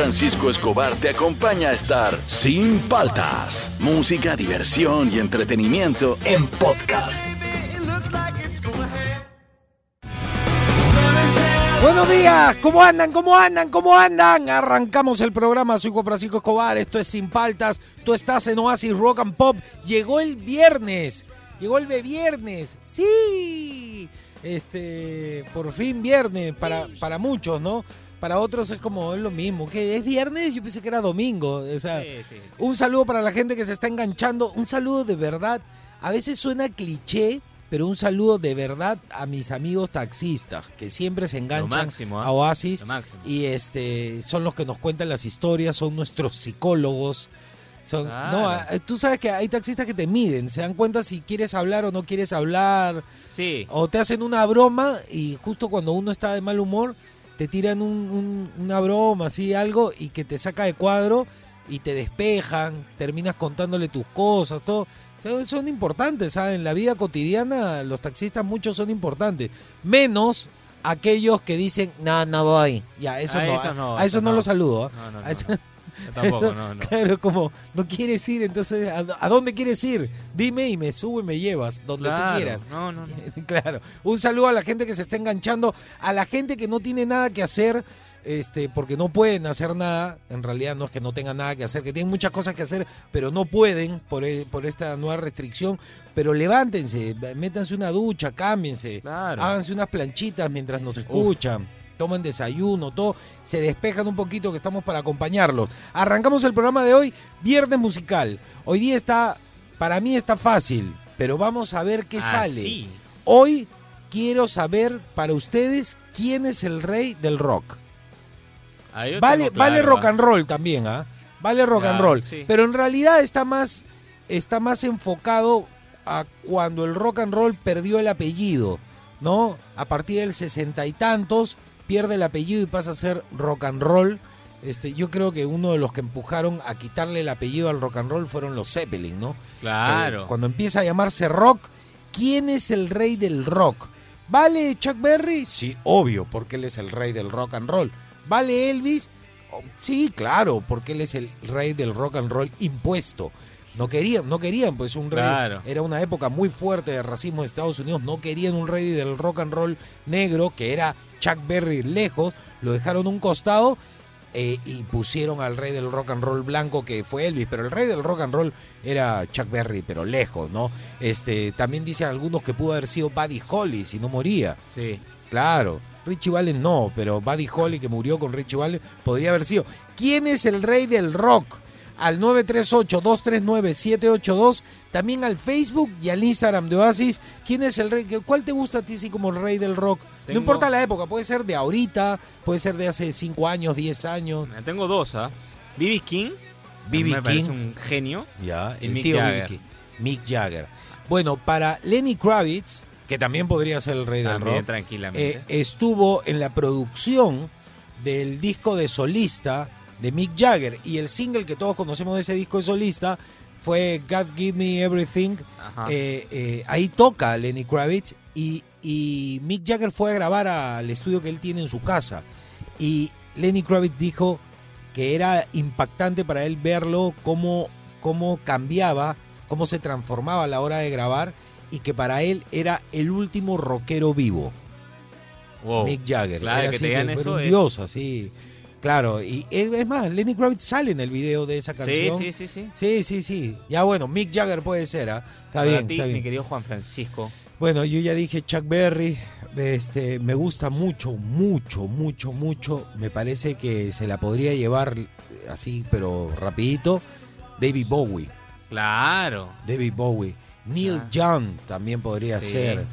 Francisco Escobar te acompaña a estar sin paltas. Música, diversión y entretenimiento en podcast. Buenos días, ¿cómo andan? ¿Cómo andan? ¿Cómo andan? Arrancamos el programa, soy Juan Francisco Escobar, esto es Sin Paltas, tú estás en Oasis Rock and Pop, llegó el viernes, llegó el viernes, sí, este, por fin viernes, para, para muchos, ¿no? Para otros es como es lo mismo, que es viernes, yo pensé que era domingo, o sea, un saludo para la gente que se está enganchando, un saludo de verdad, a veces suena cliché, pero un saludo de verdad a mis amigos taxistas que siempre se enganchan máximo, ¿ah? a Oasis Lo máximo. y este son los que nos cuentan las historias, son nuestros psicólogos. Son, no, ah, tú sabes que hay taxistas que te miden, se dan cuenta si quieres hablar o no quieres hablar, Sí. o te hacen una broma y justo cuando uno está de mal humor te tiran un- un- una broma, así algo y que te saca de cuadro y te despejan, terminas contándole tus cosas, todo. O sea, son importantes, ¿sabes? En la vida cotidiana los taxistas muchos son importantes, menos aquellos que dicen, no, no voy. Ya, eso A no, esos no, a, eso esos no no. los saludo. ¿eh? No, Yo tampoco, no, no. Claro, como no quieres ir, entonces ¿a, a dónde quieres ir? Dime y me subo y me llevas, donde tú Claro, quieras. No, no, no. Claro. Un saludo a la gente que se está enganchando, a la gente que no tiene nada que hacer, este, porque no pueden hacer nada. En realidad no es que no tengan nada que hacer, que tienen muchas cosas que hacer, pero no pueden por, e- por esta nueva restricción. Pero levántense, métanse una ducha, cámbiense, Claro. háganse unas planchitas mientras nos escuchan. Toman desayuno, todo, se despejan un poquito que estamos para acompañarlos. Arrancamos el programa de hoy, Viernes Musical. Hoy día está, para mí está fácil, pero vamos a ver qué Ah, sale. sí. Hoy quiero saber para ustedes quién es el rey del rock. Ah, Vale, vale rock and roll también, ¿ah? Vale rock and roll. sí. Pero en realidad está más, está más enfocado a cuando el rock and roll perdió el apellido, ¿no? A partir del sesenta y tantos pierde el apellido y pasa a ser rock and roll. Este, yo creo que uno de los que empujaron a quitarle el apellido al rock and roll fueron los Zeppelin, ¿no? Claro. Eh, cuando empieza a llamarse rock, ¿quién es el rey del rock? ¿Vale Chuck Berry? Sí, obvio, porque él es el rey del rock and roll. ¿Vale Elvis? Oh, sí, claro, porque él es el rey del rock and roll impuesto. No querían, no querían, pues un rey. Claro. Era una época muy fuerte de racismo en Estados Unidos. No querían un rey del rock and roll negro, que era Chuck Berry lejos. Lo dejaron un costado eh, y pusieron al rey del rock and roll blanco que fue Elvis, pero el rey del rock and roll era Chuck Berry, pero lejos, ¿no? Este, también dicen algunos que pudo haber sido Buddy Holly si no moría. Sí. Claro, Richie Valens no, pero Buddy Holly que murió con Richie Valens podría haber sido. ¿Quién es el rey del rock? Al 938-239-782, también al Facebook y al Instagram de Oasis. ¿Quién es el rey? ¿Cuál te gusta a ti sí como el rey del rock? No importa la época, puede ser de ahorita, puede ser de hace 5 años, 10 años. Tengo dos, ¿ah? B.B. King. B.B. King. un genio. Ya, el Mick tío Jagger. Mick Jagger. Bueno, para Lenny Kravitz, que también podría ser el rey del rock, tranquilamente. eh, estuvo en la producción del disco de solista de Mick Jagger y el single que todos conocemos de ese disco de solista fue God Give Me Everything. Eh, eh, ahí toca Lenny Kravitz y, y Mick Jagger fue a grabar al estudio que él tiene en su casa y Lenny Kravitz dijo que era impactante para él verlo cómo, cómo cambiaba, cómo se transformaba a la hora de grabar y que para él era el último rockero vivo. Wow. Mick Jagger. Claro, Era que así te digan eso un es- dios, así. Claro, y es más, Lenny Kravitz sale en el video de esa Sí, canción. sí, sí, sí. Sí, sí, sí. Ya bueno, Mick Jagger puede ser, ¿ah? Está Para bien, ti, está mi bien. querido Juan Francisco. Bueno, yo ya dije Chuck Berry, este, me gusta mucho, mucho, mucho, mucho. Me parece que se la podría llevar eh, así, pero rapidito. David Bowie, Claro. David Bowie. Neil Ah. Young también podría Sí. ser.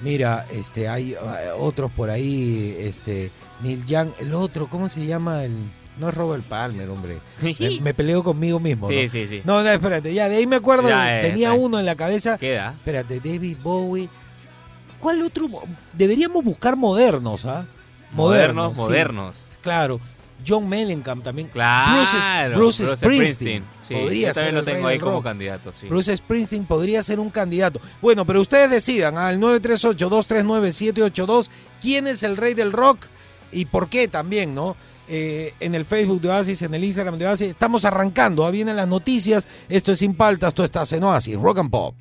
Mira, este, hay eh, otros por ahí, este, Neil Young, el otro, ¿cómo se llama? El, no es Robert Palmer, hombre. Me, me peleo conmigo mismo. Sí, ¿no? sí, sí. No, no, espérate, ya, de ahí me acuerdo, Ya, eh, tenía uno en la cabeza. Queda. Espérate, David Bowie. ¿Cuál otro? mo- Deberíamos buscar modernos, ¿ah? Modernos, modernos. Claro. John Mellencamp también. Claro. Bruce, Bruce Springsteen. Sí, Podría yo ser también lo tengo ahí como candidato, sí. Bruce Springsteen podría ser un candidato. Bueno, pero ustedes decidan al 938-239-782 quién es el rey del rock y por qué también, ¿no? eh, en el Facebook de Oasis, en el Instagram de Oasis. Estamos arrancando, ahí vienen las noticias. Esto es Sin Paltas, esto está en Oasis, Rock and Pop.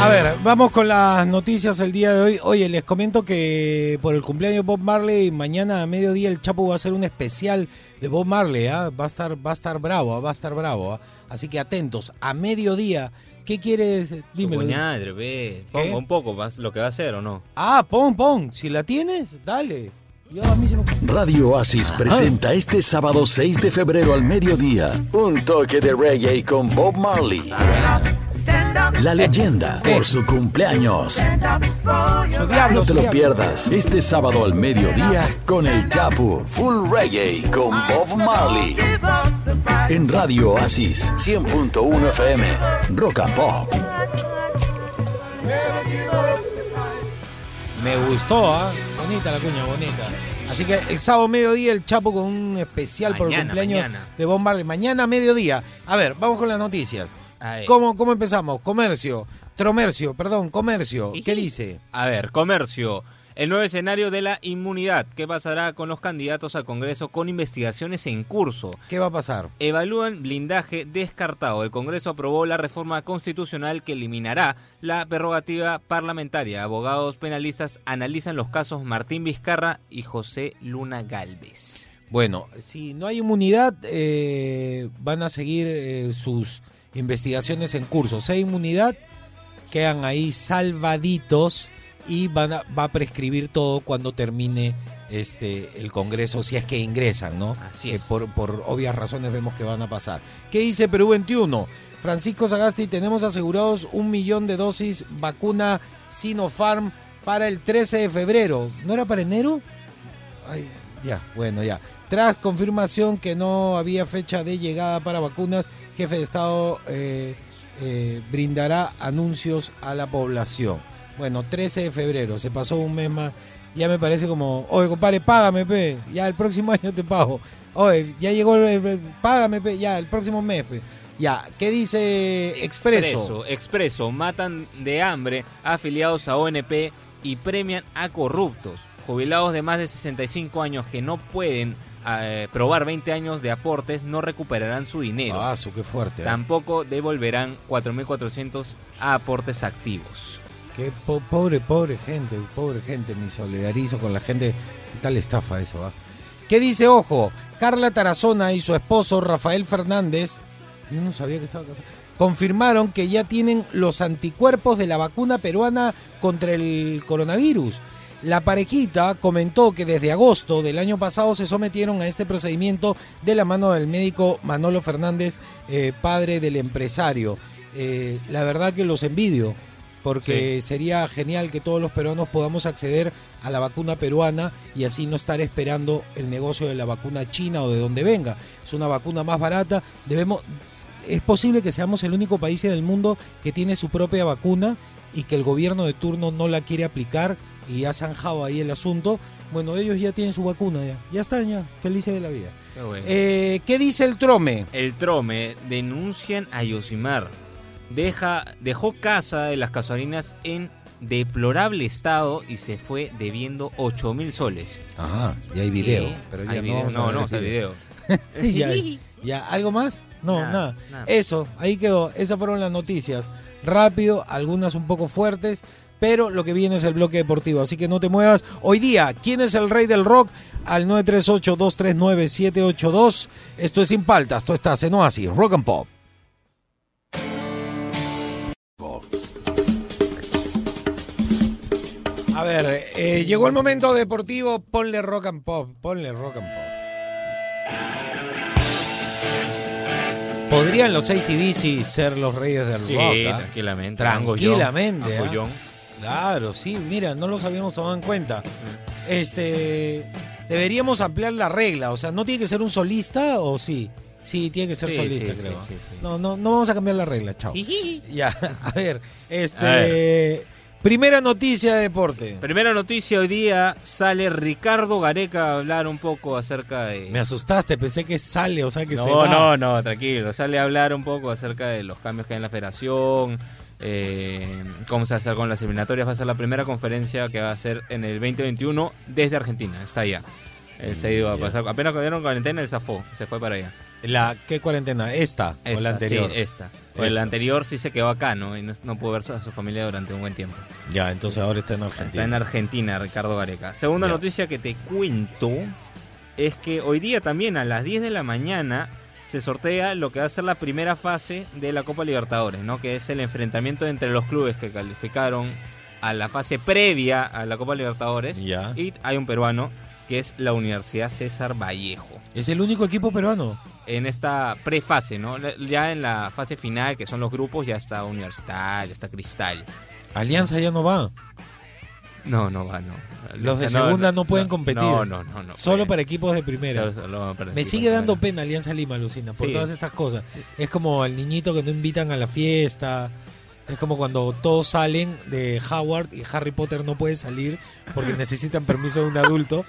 A ver, vamos con las noticias el día de hoy. Oye, les comento que por el cumpleaños de Bob Marley, mañana a mediodía el Chapo va a hacer un especial de Bob Marley. ¿ah? Va a estar, va a estar bravo, ¿ah? va a estar bravo. ¿ah? Así que atentos, a mediodía. ¿Qué quieres? Dímelo. Coñadre, ve. Un poco más lo que va a hacer o no. Ah, pon, pon. Si la tienes, dale. Radio Oasis presenta este sábado 6 de febrero al mediodía un toque de reggae con Bob Marley. La leyenda por su cumpleaños. No te lo pierdas este sábado al mediodía con el Chapu Full Reggae con Bob Marley. En Radio Oasis 100.1 FM Rock and Pop. Me gustó, ¿ah? Bonita la cuña, bonita. Así que el sábado mediodía el Chapo con un especial por el cumpleaños mañana. de Bob Marley. Mañana mediodía. A ver, vamos con las noticias. ¿Cómo, ¿Cómo empezamos? Comercio, tromercio, perdón, comercio. ¿Qué dice? A ver, comercio. El nuevo escenario de la inmunidad. ¿Qué pasará con los candidatos al Congreso con investigaciones en curso? ¿Qué va a pasar? Evalúan blindaje descartado. El Congreso aprobó la reforma constitucional que eliminará la prerrogativa parlamentaria. Abogados penalistas analizan los casos Martín Vizcarra y José Luna Galvez. Bueno, si no hay inmunidad, eh, van a seguir eh, sus investigaciones en curso. Si hay inmunidad, quedan ahí salvaditos y van a, va a prescribir todo cuando termine este el Congreso, si es que ingresan, ¿no? Así Que es. por, por obvias razones vemos que van a pasar. ¿Qué dice Perú 21? Francisco Sagasti, tenemos asegurados un millón de dosis vacuna Sinopharm para el 13 de febrero. ¿No era para enero? Ay, ya, bueno, ya. Tras confirmación que no había fecha de llegada para vacunas, jefe de Estado eh, eh, brindará anuncios a la población. Bueno, 13 de febrero, se pasó un mes más. Ya me parece como, oye, compadre, págame, pe. Ya el próximo año te pago. Oye, ya llegó el, págame, pe. Ya el próximo mes, pe. Ya, ¿qué dice Expreso? Expreso, Expreso, matan de hambre a afiliados a ONP y premian a corruptos. Jubilados de más de 65 años que no pueden eh, probar 20 años de aportes no recuperarán su dinero. Ah, su, qué fuerte. ¿eh? Tampoco devolverán 4.400 a aportes activos. Qué po- pobre, pobre gente, pobre gente, me solidarizo con la gente. ¿Qué tal estafa eso? ah? ¿Qué dice, ojo? Carla Tarazona y su esposo Rafael Fernández, yo no sabía que estaba casado, confirmaron que ya tienen los anticuerpos de la vacuna peruana contra el coronavirus. La parejita comentó que desde agosto del año pasado se sometieron a este procedimiento de la mano del médico Manolo Fernández, eh, padre del empresario. Eh, la verdad que los envidio, porque sería genial que todos los peruanos podamos acceder a la vacuna peruana y así no estar esperando el negocio de la vacuna china o de donde venga. Es una vacuna más barata. Debemos, es posible que seamos el único país en el mundo que tiene su propia vacuna y que el gobierno de turno no la quiere aplicar y ha zanjado ahí el asunto. Bueno, ellos ya tienen su vacuna ya. Ya están ya, felices de la vida. Eh, ¿Qué dice el trome? El Trome denuncian a Yosimar. Deja, dejó casa de las gasolinas en deplorable estado y se fue debiendo 8 mil soles. Ajá, ya hay video. Pero ya hay no, video. no, no, está video. video. ya, ya, ¿algo más? No, Nada, nada. nada. Eso, ahí quedó. Esas fueron las noticias. Rápido, algunas un poco fuertes, pero lo que viene es el bloque deportivo. Así que no te muevas. Hoy día, ¿quién es el rey del rock? Al 938-239-782. Esto es Sin Paltas. Tú estás en Oasis, Rock and Pop. Ver, eh, llegó el momento deportivo. Ponle rock and pop. Ponle rock and pop. ¿Podrían los ACDC ser los reyes del Sí, rock? ah? tranquilamente. Tranquilamente, ¿ah? Claro, sí, mira, no los habíamos tomado en cuenta. Este, deberíamos ampliar la regla, o sea, ¿no tiene que ser un solista o sí? Sí, tiene que ser Sí, solista, sí, creo. sí, sí, sí. No, no, no vamos a cambiar la regla, chao. Ya, a ver, este, A Primera noticia de deporte. Primera noticia, hoy día sale Ricardo Gareca a hablar un poco acerca de... Me asustaste, pensé que sale, o sea que no, se va. no, no, tranquilo. Sale a hablar un poco acerca de los cambios que hay en la federación, eh, cómo se va a hacer con las eliminatorias. Va a ser la primera conferencia que va a ser en el 2021 desde Argentina. Está allá. Él se ha ido a pasar. Apenas cuando dieron cuarentena, él zafó. Se fue para allá. La, ¿Qué cuarentena? ¿Esta, o la anterior? Sí, esta. O el anterior sí se quedó acá, ¿no? Y no, no pudo ver a su familia durante un buen tiempo. Ya, entonces ahora está en Está Argentina. en Argentina, Ricardo Gareca. Segunda Ya. noticia que te cuento es que hoy día también a las 10 de la mañana se sortea lo que va a ser la primera fase de la Copa Libertadores, ¿no? Que es el enfrentamiento entre los clubes que calificaron a la fase previa a la Copa Libertadores. Ya. Y hay un peruano que es la Universidad César Vallejo. ¿Es el único equipo peruano? En esta prefase, ¿no? Ya en la fase final, que son los grupos, ya está Universidad, ya está Cristal. Alianza ya no va. No, no va, no. Los de segunda no pueden competir. No, no, no. no Solo pueden. para equipos de primera. Solo- solo para Me sigue dando pena Alianza Lima, Lucina, por Sí. todas estas cosas. Es como al niñito que no invitan a la fiesta. Es como cuando todos salen de Howard y Harry Potter no puede salir porque necesitan permiso de un adulto.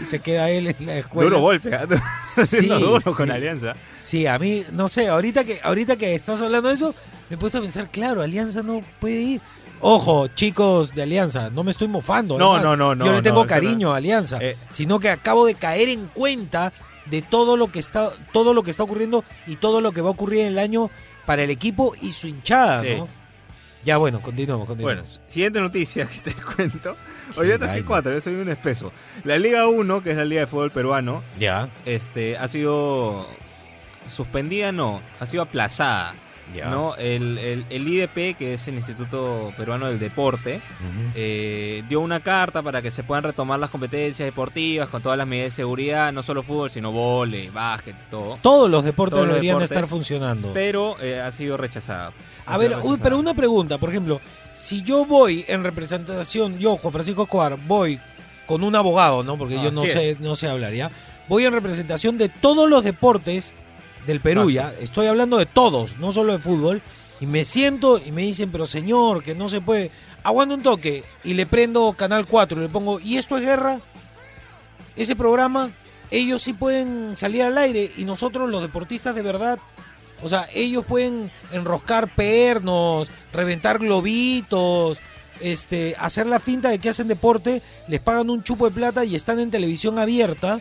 Y se queda él en la escuela. Duro golpe, ¿ah? Sí, duro sí. con Alianza. Sí, a mí, no sé, ahorita que, ahorita que estás hablando de eso, me he puesto a pensar, claro, Alianza no puede ir. Ojo, chicos de Alianza, no me estoy mofando. No, además. no, no, no, Yo le tengo cariño a Alianza, Eh. sino que acabo de caer en cuenta de todo lo que está, todo lo que está ocurriendo y todo lo que va a ocurrir en el año para el equipo y su hinchada, Sí. ¿no? Ya bueno, continuamos, continuamos. Bueno, siguiente noticia que te cuento. Hoy día traje cuatro, yo soy un espeso. La Liga 1, que es la Liga de Fútbol Peruano, ya, este, ha sido suspendida, no, ha sido aplazada. ¿No? El, el- el IDP, que es el Instituto Peruano del Deporte, eh, dio una carta para que se puedan retomar las competencias deportivas con todas las medidas de seguridad, no solo fútbol, sino vole, básquet, todo. Todos los deportes Todos los deberían deportes. estar funcionando. Pero eh, ha sido rechazada. Ha A sido ver, rechazada. pero una pregunta, por ejemplo, si yo voy en representación, yo, Juan Francisco Escobar, voy con un abogado, ¿no? Porque yo no Así sé, es. no sé hablar, ¿ya? Voy en representación de todos los deportes del Perú, ¿ya? Estoy hablando de todos, no solo de fútbol. Y me siento y me dicen, pero señor, que no se puede. Aguando un toque y le prendo Canal 4 y le pongo, ¿y esto es guerra? Ese programa, ellos sí pueden salir al aire y nosotros los deportistas de verdad o sea, ellos pueden enroscar pernos, reventar globitos, este, hacer la finta de que hacen deporte, les pagan un chupo de plata y están en televisión abierta.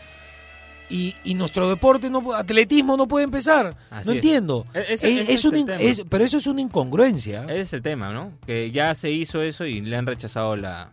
Y, y nuestro deporte, no, atletismo no puede empezar. Así no es. entiendo. E- ese- Es- ese es es un el es- pero eso es una incongruencia. Ese es el tema, ¿no? Que ya se hizo eso y le han rechazado la,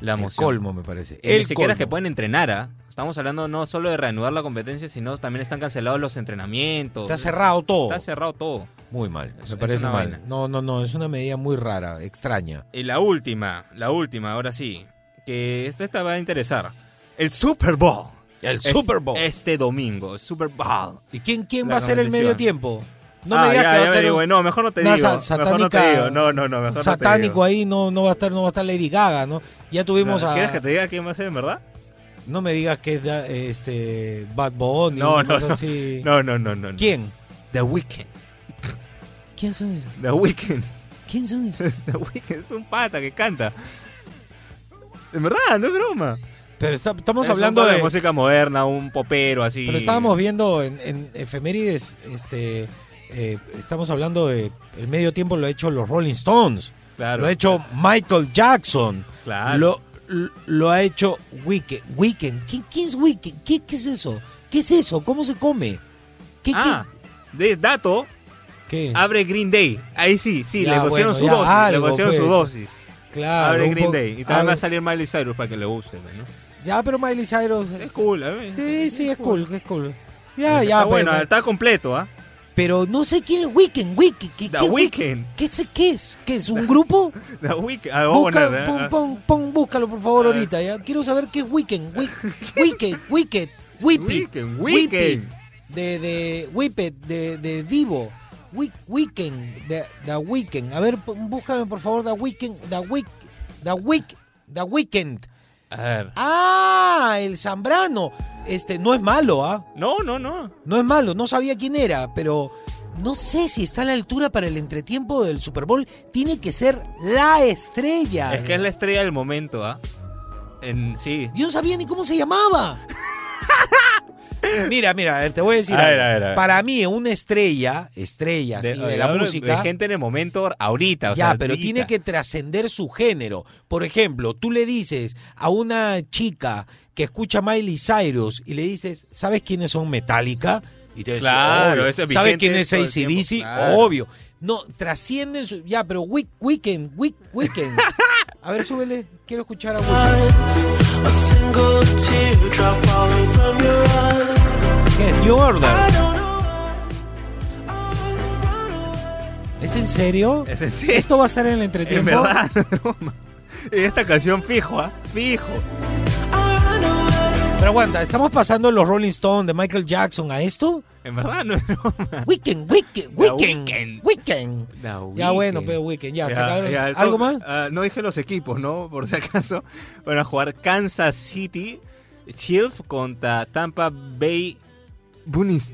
la el moción. colmo, me parece. El siquiera que pueden entrenar, ¿ah? Estamos hablando no solo de reanudar la competencia, sino también están cancelados los entrenamientos. Está cerrado todo. Está cerrado todo. Muy mal. Me es parece mal. vaina. No, no, no. Es una medida muy rara, extraña. Y la última, la última, ahora sí. Que esta, esta va a interesar. El Super Bowl. El Es Super Bowl. Este domingo, el Super Bowl. ¿Y quién, quién La va a ser el medio tiempo? No Ah, me digas ya, que va a ser un- No, mejor no te digo. sa- mejor no te satánica- digo. No, no, no, mejor no te satánico digo. ahí no, no va a estar no va a estar Lady Gaga, ¿no? Ya tuvimos No, a ¿Quieres que te diga quién va a ser en verdad? no me digas que es este Bad Bunny No, no, no. así. No, no, no, no. no. ¿Quién? The Weeknd. ¿Quién son esos? The Weeknd. ¿Quién son esos? The Weeknd es un pata que canta. En verdad, no es broma. Pero está- estamos Es hablando de, música moderna, un popero así. pero estábamos viendo en, en efemérides este eh, estamos hablando de el medio tiempo lo ha hecho los Rolling Stones, Claro. lo ha hecho Michael Jackson, Claro. lo, lo- lo ha hecho Weekend. Weekend. ¿Quién, quién es Weekend? ¿Qué, ¿Qué es eso? ¿Qué es eso? ¿Cómo se come? ¿Qué, Ah, de dato, qué, qué? abre Green Day. Ahí sí, sí, Ya, le pusieron bueno, su dosis. algo, le pusieron su pues. dosis. Claro, abre Green Day. Y también va a salir Miley Cyrus para que le guste, ¿no? Ya, pero Miley Cyrus. Es cool, a mí. Sí, sí, es cool, es cool. Ya, Está ya, bueno, pero, está completo, ¿ah? pero no sé quién es Weekend. Weekend. ¿Qué, The qué es Weeknd. ¿Qué es, ¿Qué es? ¿Qué es? ¿Un grupo? The Weeknd. Ah, Busca, poner, pon, ¿eh? pon, pon, búscalo por favor ahorita. ¿ya? Quiero saber qué es Weekend. Wi- Wicked, Wicked, Whip It, Weeknd, Whip It, Weeknd. De, de Whip It, de, de Divo. Week, weekend, the, the Weekend. A ver, búscame por favor The Weekend, The Week, The Week, The Weekend. A ver. Ah, el Zambrano. Este, no es malo, ¿ah? No, no, no. No es malo, no sabía quién era, pero no sé si está a la altura para el entretiempo del Super Bowl. Tiene que ser la estrella. Es que es la estrella del momento, ¿ah? En, sí. Yo no sabía ni cómo se llamaba. Mira, mira, a ver, te voy a decir. A ver, a ver, a ver. Para mí, una estrella, estrella de, de la música. De gente en el momento ahorita. o ya, sea, pero ahorita. tiene que trascender su género. Por ejemplo, tú le dices a una chica que escucha Miley Cyrus y le dices, ¿sabes quiénes son Metallica? Y te Claro, obvio. eso es ¿Sabes quién es ACDC? claro. Obvio. No, trascienden su... Ya, pero Week, Weekend, Week, Weekend. A ver, súbele. Quiero escuchar a. ¿Qué? New Order. ¿Es en serio? Es en serio. ¿Esto va a estar en el En entretiempo? verdad, no es broma. Esta canción fijo, ¿ah? Fijo. Pero aguanta, ¿estamos pasando los Rolling Stones de Michael Jackson a esto? En verdad, no es broma. Weekend, Weekend, Weekend, Weekend. Ya bueno, pero Weekend, ya, ¿Algo más? ah, no dije los equipos, ¿no? Por si acaso. Van a jugar Kansas City Chiefs contra Tampa Bay Buccaneers.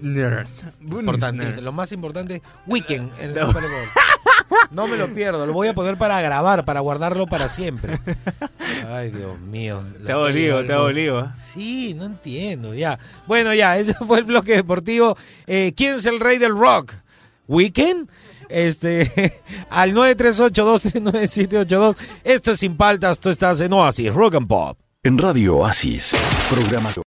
Importante, lo más importante, Weekend en el. Super Bowl. No me lo pierdo, lo voy a poner para grabar, para guardarlo para siempre. Ay, Dios mío. Te ha dolido, te ha dolido. Sí, no entiendo, ya. Bueno, ya, ese fue el bloque deportivo. Eh, ¿Quién es el rey del rock? ¿Weekend? Este, al 938-239-782. Esto es Sin Paltas, tú estás en Oasis, Rock and Pop. En Radio Oasis, programación.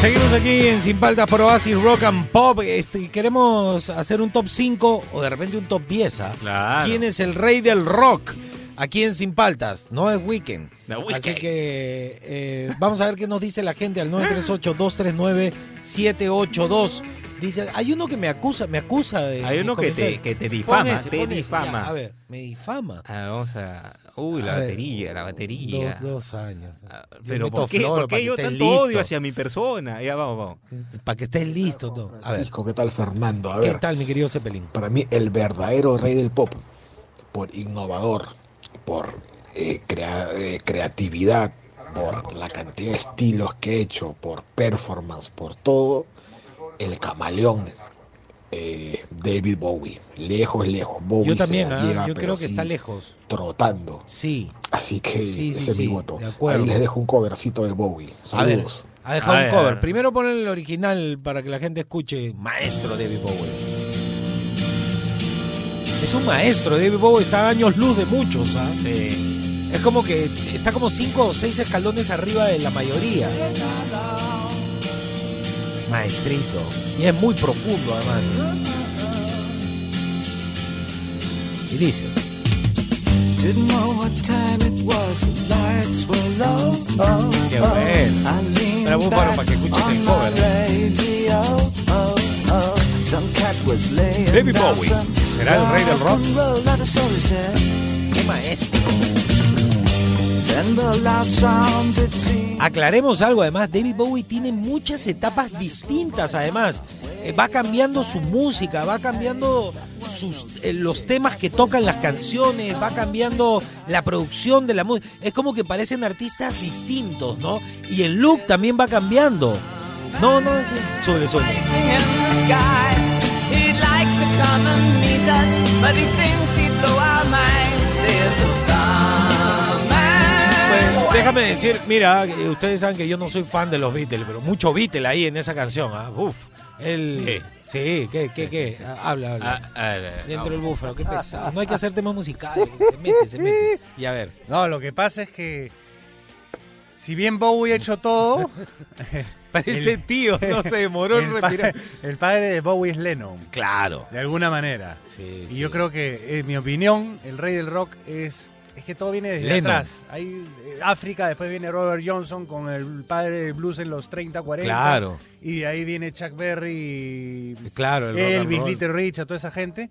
Seguimos aquí en Sin Paltas por Oasis Rock and Pop. Este, queremos hacer un top 5 o de repente un top 10. ¿ah? Claro. ¿Quién es el rey del rock? Aquí en Sin Paltas, no es Weekend. The Así que eh, vamos a ver qué nos dice la gente al 938-239-782. Dice, hay uno que me acusa, me acusa de. Hay uno que te, que te difama, ese, te ya, difama. a ver, me difama. Ah, vamos a. Uy, la A ver, batería, la batería. Dos, dos años. Ah, Pero ¿por qué, floro ¿por para qué yo tanto listo. odio hacia mi persona? Ya vamos, vamos. Para que estés listo todo. A ver, ¿qué tal Fernando? A ¿qué ver, tal, mi querido Zeppelin? para mí el verdadero rey del pop, por innovador, por eh, crea- eh, creatividad, por la cantidad de estilos que he hecho, por performance, por todo, el camaleón eh, David Bowie. Lejos, lejos. Bowie Yo se también, la ¿ah? lleva, yo pero creo que está lejos. Trotando. Sí. Así que Sí, sí, ese es sí, mi voto. de acuerdo. Ahí les dejo un covercito de Bowie. A ver, Saludos. ha dejado A un ver, cover. Primero pon el original para que la gente escuche. Maestro David Bowie. Es un maestro. David Bowie está a años luz de muchos. ¿ah? Sí. Es como que está como cinco o seis escalones arriba de la mayoría. Maestrito. Y es muy profundo además. Y dice. Didn't know what time it was, the lights were low. Oh, Qué bueno. Pero vos, bueno, para que escuches el cover. radio. Oh, oh. Some cat was laying David down Bowie, ¿será el rey del rock? ¡Qué maestro! Aclaremos algo, además, David Bowie tiene muchas etapas distintas, además. Eh, va cambiando su música, va cambiando eh, los temas que tocan las canciones, va cambiando la producción de la música. Es como que parecen artistas distintos, ¿no? Y el look también va cambiando. No, no, sí. sube, sube. Déjame decir, mira, eh, ustedes saben que yo no soy fan de los Beatles, pero mucho Beatles ahí en esa canción, ¿ah? Uf. El, sí, ¿qué, qué, qué? Ah, Habla, habla. Ah, a ver, Dentro del búfalo, qué pesado. No hay que hacer temas musicales, se mete, se mete. Y a ver, No, lo que pasa es que si bien Bowie ha hecho todo, parece El- tío, no se demoró en respirar. el padre de Bowie es Lennon, Claro. de alguna manera. Sí, Y sí. yo creo que, en mi opinión, el rey del rock es, es que todo viene desde Lennon. atrás. Hay eh, África, después viene Robert Johnson con el padre del blues en los 30, 40. Claro, Y de ahí viene Chuck Berry, claro. El rock and Elvis, roll. Little Richard, toda esa gente.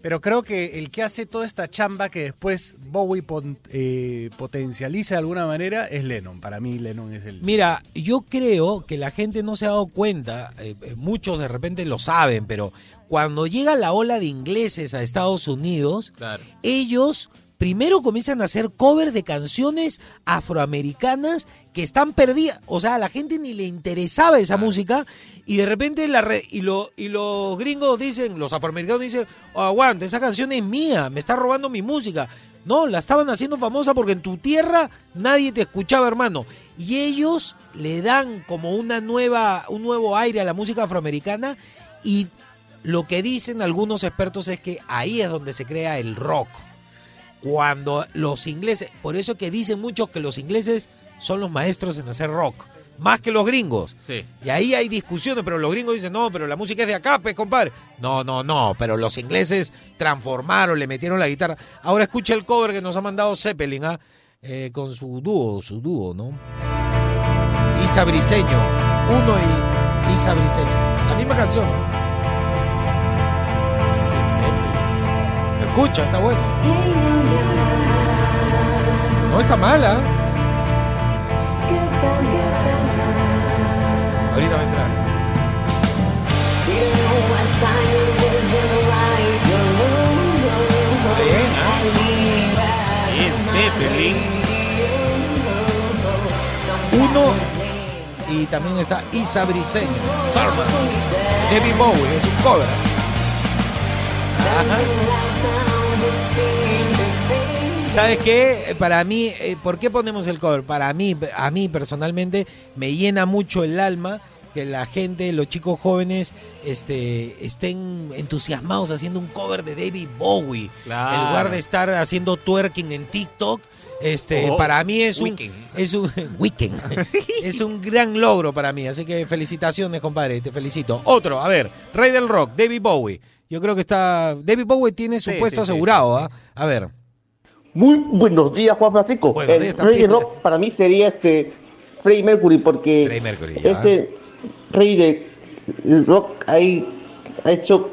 Pero creo que el que hace toda esta chamba que después Bowie pon- eh, potencializa de alguna manera es Lennon. Para mí Lennon es el... Mira, yo creo que la gente no se ha dado cuenta, eh, eh, muchos de repente lo saben, pero cuando llega la ola de ingleses a Estados Unidos, Claro. ellos primero comienzan a hacer covers de canciones afroamericanas que están perdidas. O sea, a la gente ni le interesaba esa música y de repente la re- y, lo, y los gringos dicen, los afroamericanos dicen, "Oh, aguanta, esa canción es mía, me está robando mi música. No, la estaban haciendo famosa porque en tu tierra nadie te escuchaba, hermano. Y ellos le dan como una nueva, un nuevo aire a la música afroamericana y lo que dicen algunos expertos es que ahí es donde se crea el rock. Cuando los ingleses, por eso que dicen muchos que los ingleses son los maestros en hacer rock, más que los gringos. Sí. Y ahí hay discusiones, pero los gringos dicen, no, pero la música es de acá, pues, compadre. No, no, no, pero los ingleses transformaron, le metieron la guitarra. Ahora escucha el cover que nos ha mandado Zeppelin, ¿ah? Eh, con su dúo, su dúo, ¿no? Isa Briseño, uno y Isa Briseño. La misma canción. Sí, Zeppelin. Escucha, está bueno. No está mala. Ahorita va a entrar. Uno y también está Isa Briseño. Starman. David Bowie, es un cover. ¿Sabes qué? Para mí, eh, ¿por qué ponemos el cover? Para mí, a mí personalmente, me llena mucho el alma que la gente, los chicos jóvenes, este, estén entusiasmados haciendo un cover de David Bowie. Claro. En lugar de estar haciendo twerking en TikTok. Este, Oh, para mí es un, weekend. es un weekend. es un gran logro para mí. Así que felicitaciones, compadre. Te felicito. Otro, a ver, Rey del Rock, David Bowie. Yo creo que está. David Bowie tiene su Sí, puesto sí, sí, asegurado, sí, ¿ah? A ver. Muy buenos días, Juan Francisco. Buenos el días, rey de rock para mí sería este Freddie Mercury porque Freddie Mercury, ya. ese rey de rock ahí ha hecho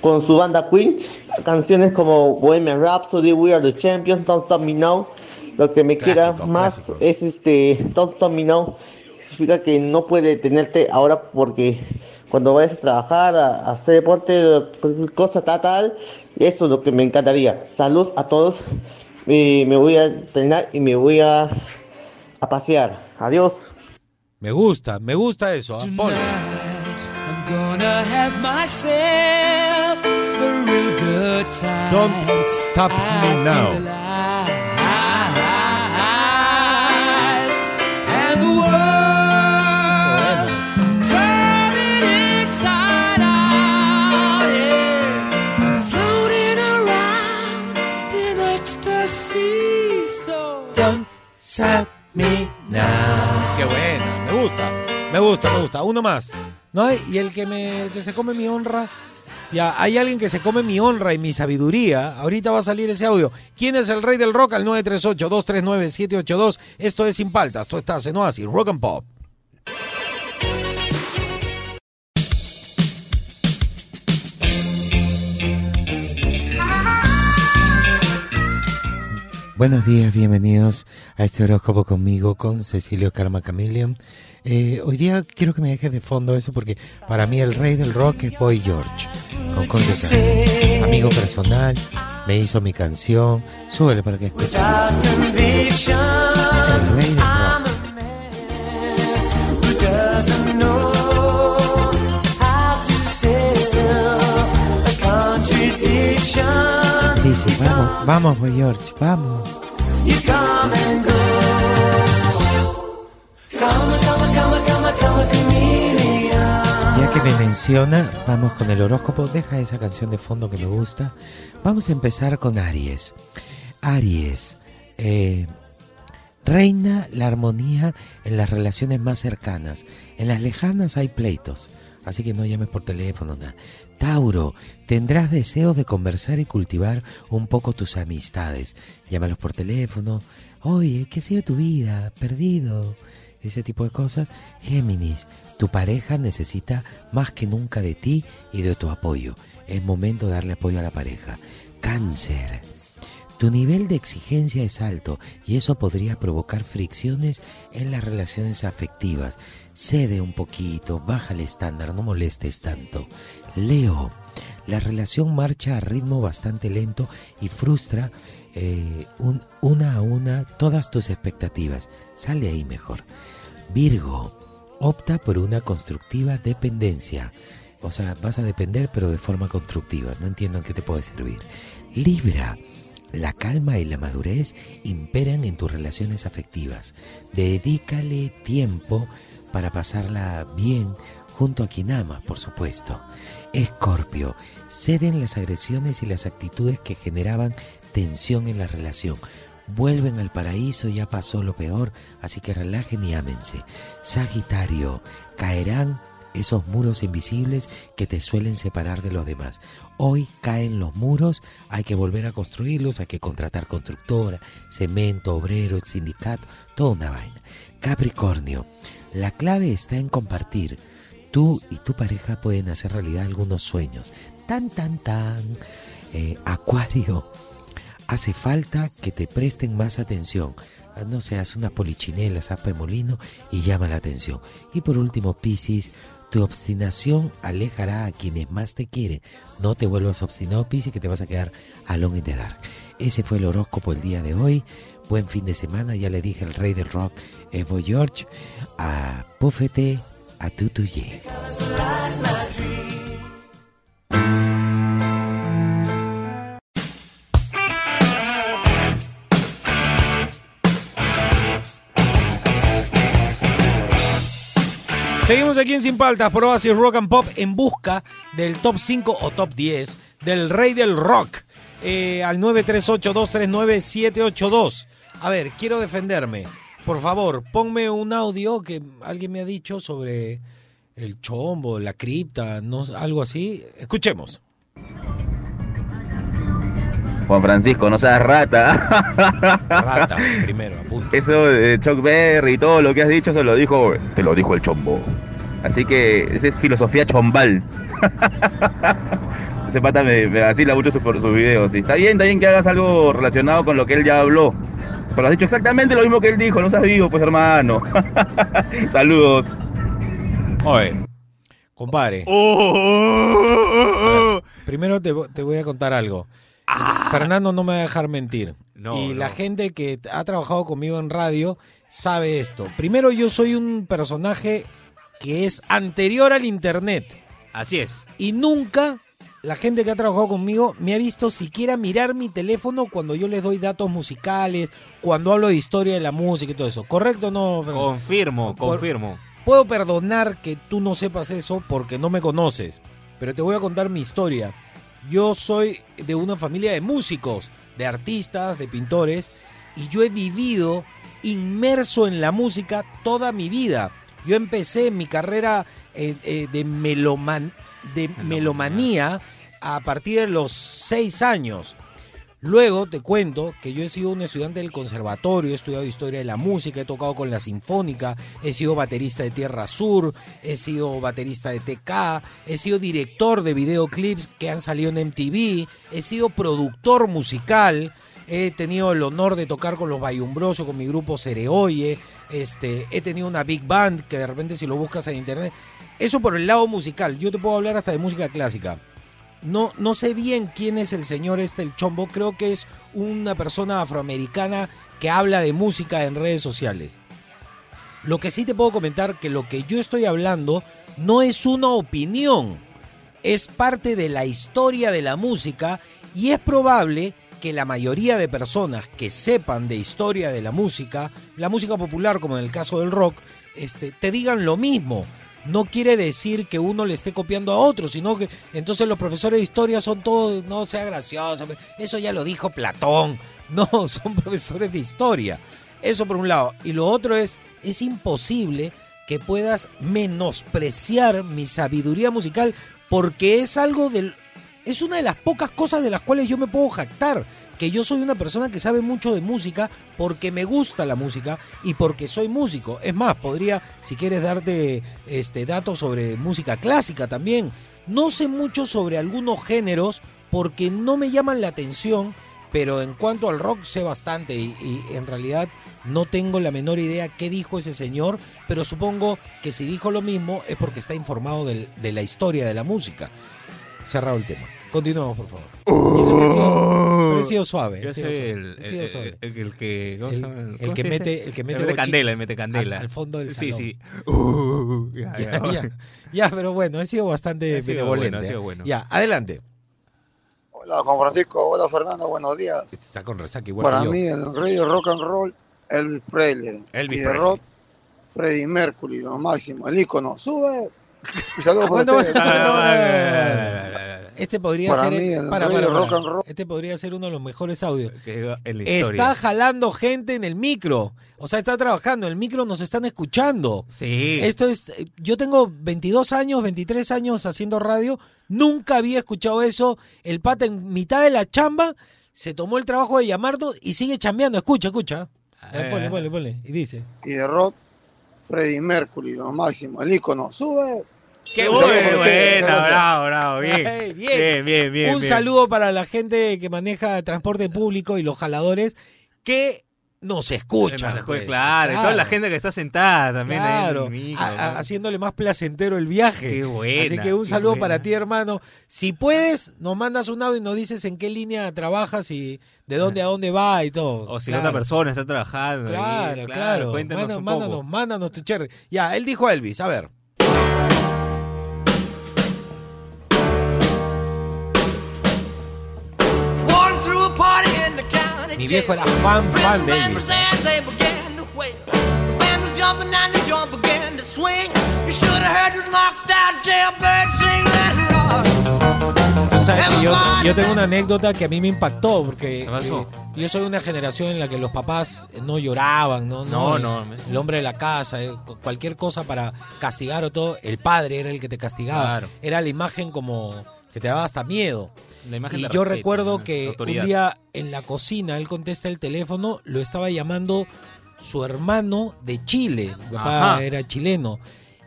con su banda Queen canciones como Bohemian Rhapsody, We Are the Champions, Don't Stop Me Now. Lo que me queda Clásico, más clásico. es este Don't Stop Me Now. Significa que no puede tenerte ahora porque cuando vayas a trabajar, a, a hacer deporte, cosa tal, tal, eso es lo que me encantaría. Saludos a todos. Eh, me voy a entrenar y me voy a, a pasear. Adiós. Me gusta, me gusta eso. ¿ah? Don't stop me now. Qué bueno, me gusta, me gusta, me gusta. Uno más. ¿No? Y el que, me, que se come mi honra. Ya, hay alguien que se come mi honra y mi sabiduría. Ahorita va a salir ese audio. ¿Quién es el rey del rock? Al 938-239-782. Esto es Sin Paltas. Tú estás en Oasis, Rock and Pop. Buenos días, bienvenidos a este horóscopo conmigo, con Cecilio Karma Chameleon. Eh, hoy día quiero que me dejes de fondo eso porque para mí el rey del rock es Boy George, con. Amigo personal, me hizo mi canción, súbele para que escuche. El rey del rock. Dice, vamos, vamos Boy George, vamos. Ya que me menciona, vamos con el horóscopo. Deja esa canción de fondo que me gusta. Vamos a empezar con Aries. Aries, eh, reina la armonía en las relaciones más cercanas. En las lejanas hay pleitos, así que no llames por teléfono. Nada. Tauro, tendrás deseos de conversar y cultivar un poco tus amistades. Llámalos por teléfono. Oye, ¿qué ha sido tu vida? Perdido ese tipo de cosas. Géminis, tu pareja necesita más que nunca de ti y de tu apoyo. Es momento de darle apoyo a la pareja. Cáncer, tu nivel de exigencia es alto y eso podría provocar fricciones en las relaciones afectivas. Cede un poquito, baja el estándar, no molestes tanto. Leo, la relación marcha a ritmo bastante lento y frustra eh, un- una a una todas tus expectativas. Sale ahí mejor. Virgo, opta por una constructiva dependencia. O sea, vas a depender pero de forma constructiva. No entiendo en qué te puede servir. Libra, la calma y la madurez imperan en tus relaciones afectivas. Dedícale tiempo para pasarla bien junto a quien amas, por supuesto. Escorpio, ceden las agresiones y las actitudes que generaban tensión en la relación. Vuelven al paraíso, ya pasó lo peor, así que relajen y ámense. Sagitario, caerán esos muros invisibles que te suelen separar de los demás. Hoy caen los muros, hay que volver a construirlos, hay que contratar constructora, cemento, obrero, sindicato, toda una vaina. Capricornio, la clave está en compartir. Tú y tu pareja pueden hacer realidad algunos sueños. Tan, tan, tan. Eh, Acuario, hace falta que te presten más atención. Ah, No seas una polichinela, zapa de molino y llama la atención. Y por último, Piscis, tu obstinación alejará a quienes más te quieren. No te vuelvas obstinado, Piscis, que te vas a quedar alone in the dark. Ese fue el horóscopo el día de hoy. Buen fin de semana, ya le dije al rey del rock, Evo George, a Púfete, a Tutuye. Seguimos aquí en Sin Paltas por Oasis Rock and Pop en busca del top 5 o top 10 del rey del rock eh, al 938-239-782. A ver, quiero defenderme. Por favor, ponme un audio que alguien me ha dicho sobre el chombo, la cripta, no, algo así. Escuchemos. Juan Francisco, no seas rata. Rata, primero, apunta. Eso de Chuck Berry y todo lo que has dicho, se lo dijo, te lo dijo el chombo. Así que esa es filosofía chombal. Ese pata me, me vacila mucho sus, sus videos. Y está bien, está bien que hagas algo relacionado con lo que él ya habló. Pero has dicho exactamente lo mismo que él dijo, no seas vivo, pues hermano. Saludos. Oye, compadre. A ver, Primero te, te voy a contar algo. Fernando no me va a dejar mentir. No, y la gente que ha trabajado conmigo en radio sabe esto. Primero, yo soy un personaje que es anterior al Internet. Así es. Y nunca la gente que ha trabajado conmigo me ha visto siquiera mirar mi teléfono cuando yo les doy datos musicales, cuando hablo de historia de la música y todo eso. ¿Correcto o no, Fernando? Confirmo, confirmo. Puedo perdonar que tú no sepas eso porque no me conoces, pero te voy a contar mi historia. Yo soy de una familia de músicos, de artistas, de pintores, y yo he vivido inmerso en la música toda mi vida. Yo empecé mi carrera eh, eh, de, meloman- de melomanía a partir de los seis años. Luego te cuento que yo he sido un estudiante del conservatorio, he estudiado historia de la música, he tocado con la sinfónica, he sido baterista de Tierra Sur, he sido baterista de TK, he sido director de videoclips que han salido en MTV, he sido productor musical, he tenido el honor de tocar con los Bayumbroso, con mi grupo Cereoye, este, he tenido una big band que de repente si lo buscas en internet, eso por el lado musical, yo te puedo hablar hasta de música clásica. No, no sé bien quién es el señor este, el chombo. Creo que es una persona afroamericana que habla de música en redes sociales. Lo que sí te puedo comentar que lo que yo estoy hablando no es una opinión, es parte de la historia de la música y es probable que la mayoría de personas que sepan de historia de la música, la música popular como en el caso del rock, este, te digan lo mismo. No quiere decir que uno le esté copiando a otro, sino que entonces los profesores de historia son todos, no sea gracioso, eso ya lo dijo Platón. No, son profesores de historia. Eso por un lado. Y lo otro es, es imposible que puedas menospreciar mi sabiduría musical porque es algo del... Es una de las pocas cosas de las cuales yo me puedo jactar. Que yo soy una persona que sabe mucho de música porque me gusta la música y porque soy músico. Es más, podría, si quieres, darte este, datos sobre música clásica también. No sé mucho sobre algunos géneros porque no me llaman la atención, pero en cuanto al rock sé bastante y, en realidad no tengo la menor idea qué dijo ese señor, pero supongo que si dijo lo mismo es porque está informado del- de la historia de la música. Cerrado el tema. Continuamos, por favor. Y eso sido suave. Yo soy suave, el, ha sido el- suave. el- el que. ¿cómo se El- que mete- el que mete candela, el mete candela. al- al fondo del Sí, salón. sí. Uh, ya, Ya, ya. ya, ya, pero bueno, ha sido bastante Ha sido benevolente. bueno, ha sido bueno. Ya, adelante. Hola Juan Francisco, hola Fernando, buenos días. Está con resaca igual Para que yo. mí el rey del rock and roll, Elvis Presley. Elvis y de Presley. rock, Freddie Mercury, lo máximo, el ícono. Sube. Un saludo para Bueno, ustedes. Este podría Para ser mí, el para, para, del para. rock and roll. Este podría ser uno de los mejores audios. Está jalando gente en el micro. O sea, está trabajando. En el micro nos están escuchando. Sí. Esto es. Yo tengo 22 años, 23 años haciendo radio. Nunca había escuchado eso. El pata en mitad de la chamba se tomó el trabajo de llamarnos y sigue chambeando. Escucha, escucha. Eh, ver. ponle, ponle, ponle. Y dice. Y de rock, Freddie Mercury, lo máximo, el ícono. Sube. ¡Qué bueno! bravo, bravo, bien. Bien, bien, bien. Un saludo para la gente que maneja transporte público y los jaladores que nos escuchan. Pues. claro, y toda la gente que está sentada también ahí Claro, el micro, a- a- ¿no? haciéndole más placentero el viaje. Qué buena, Así que un saludo buena. para ti, hermano. Si puedes, nos mandas un audio y nos dices en qué línea trabajas y de dónde a dónde va y todo. O si Claro. otra persona está trabajando. ahí, Claro, claro. Un mándanos, poco. mándanos tu cherry. Ya, él dijo a Elvis, a ver. This knocked out jailbird sing that rock. Tú sabes que yo, yo tengo una anécdota que a mí me impactó porque eh, yo soy de una generación en la que los papás eh, no lloraban, no, No, El- no. El hombre de la casa, eh, cu- cualquier cosa para castigar o todo, el padre era el que te castigaba. Claro. Era la imagen como que te daba hasta miedo. Y yo respeto, recuerdo que Autoridad. un día en la cocina él contesta el teléfono, lo estaba llamando su hermano de Chile. Papá Ajá. era chileno.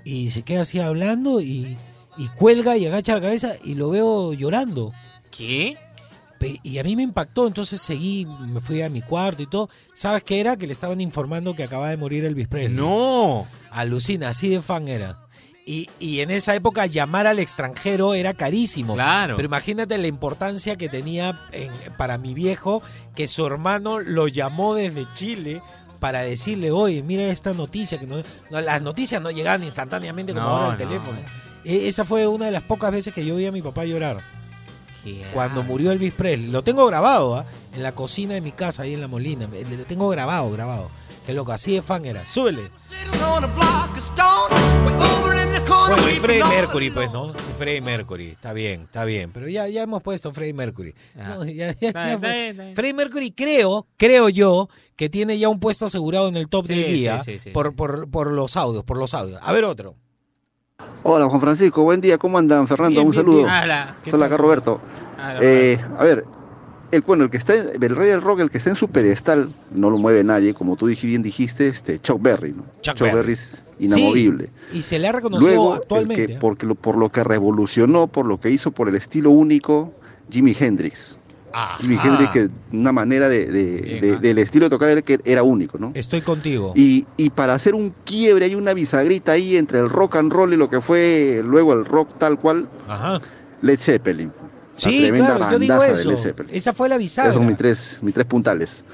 Y se queda así hablando y, y cuelga y agacha la cabeza y lo veo llorando. ¿Qué? Y a mí me impactó, entonces seguí, me fui a mi cuarto y todo. ¿Sabes qué era? Que le estaban informando que acababa de morir Elvis Presley. ¡No! Alucina, así de fan era. Y, y en esa época llamar al extranjero era carísimo. Claro. Pero imagínate la importancia que tenía en- para mi viejo que su hermano lo llamó desde Chile para decirle, oye, mira esta noticia. que no, no, Las noticias no llegaban instantáneamente como No, ahora al no. teléfono. E- Esa fue una de las pocas veces que yo vi a mi papá llorar. Cuando murió Elvis Presley. Lo tengo grabado, ¿ah? En la cocina de mi casa, ahí en La Molina. Me- Lo tengo grabado, grabado. Qué loco, así de fan era. Súbele. Bueno, y Freddie Mercury, pues, ¿no? Freddie Mercury, está bien, está bien. Pero ya, ya hemos puesto Freddie Mercury. No, ya- ya- ya. Freddie Mercury creo, creo yo, que tiene ya un puesto asegurado en el top Sí, del día sí, sí. Por, por, por los audios, por los audios. A ver otro. Hola Juan Francisco, buen día, ¿cómo andan? Fernando, Bien, un bien, saludo. bien. Hola, ¿qué Hola tal? acá Roberto. Eh, a ver, el, bueno, el que está, en- el rey del rock, el que está en su pedestal, no lo mueve nadie, como tú bien dijiste, este, Chuck Berry, ¿no? Chuck Berry. Inamovible. Sí, y se le ha reconocido Luego, actualmente. que, ¿eh? porque lo- por lo que revolucionó, por lo que hizo, por el estilo único, Jimi Hendrix. Jimi. Hendrix, que una manera de, de- Bien, de- del estilo de tocar era, que era único, ¿no? Estoy contigo. Y, y para hacer un quiebre hay una bisagrita ahí entre el rock and roll y lo que fue luego el rock tal cual, Ajá. Led Zeppelin. Sí, tremenda claro, yo digo bandaza de eso. Led Zeppelin. Esa fue la bisagra. Esos son mis tres, mis tres puntales.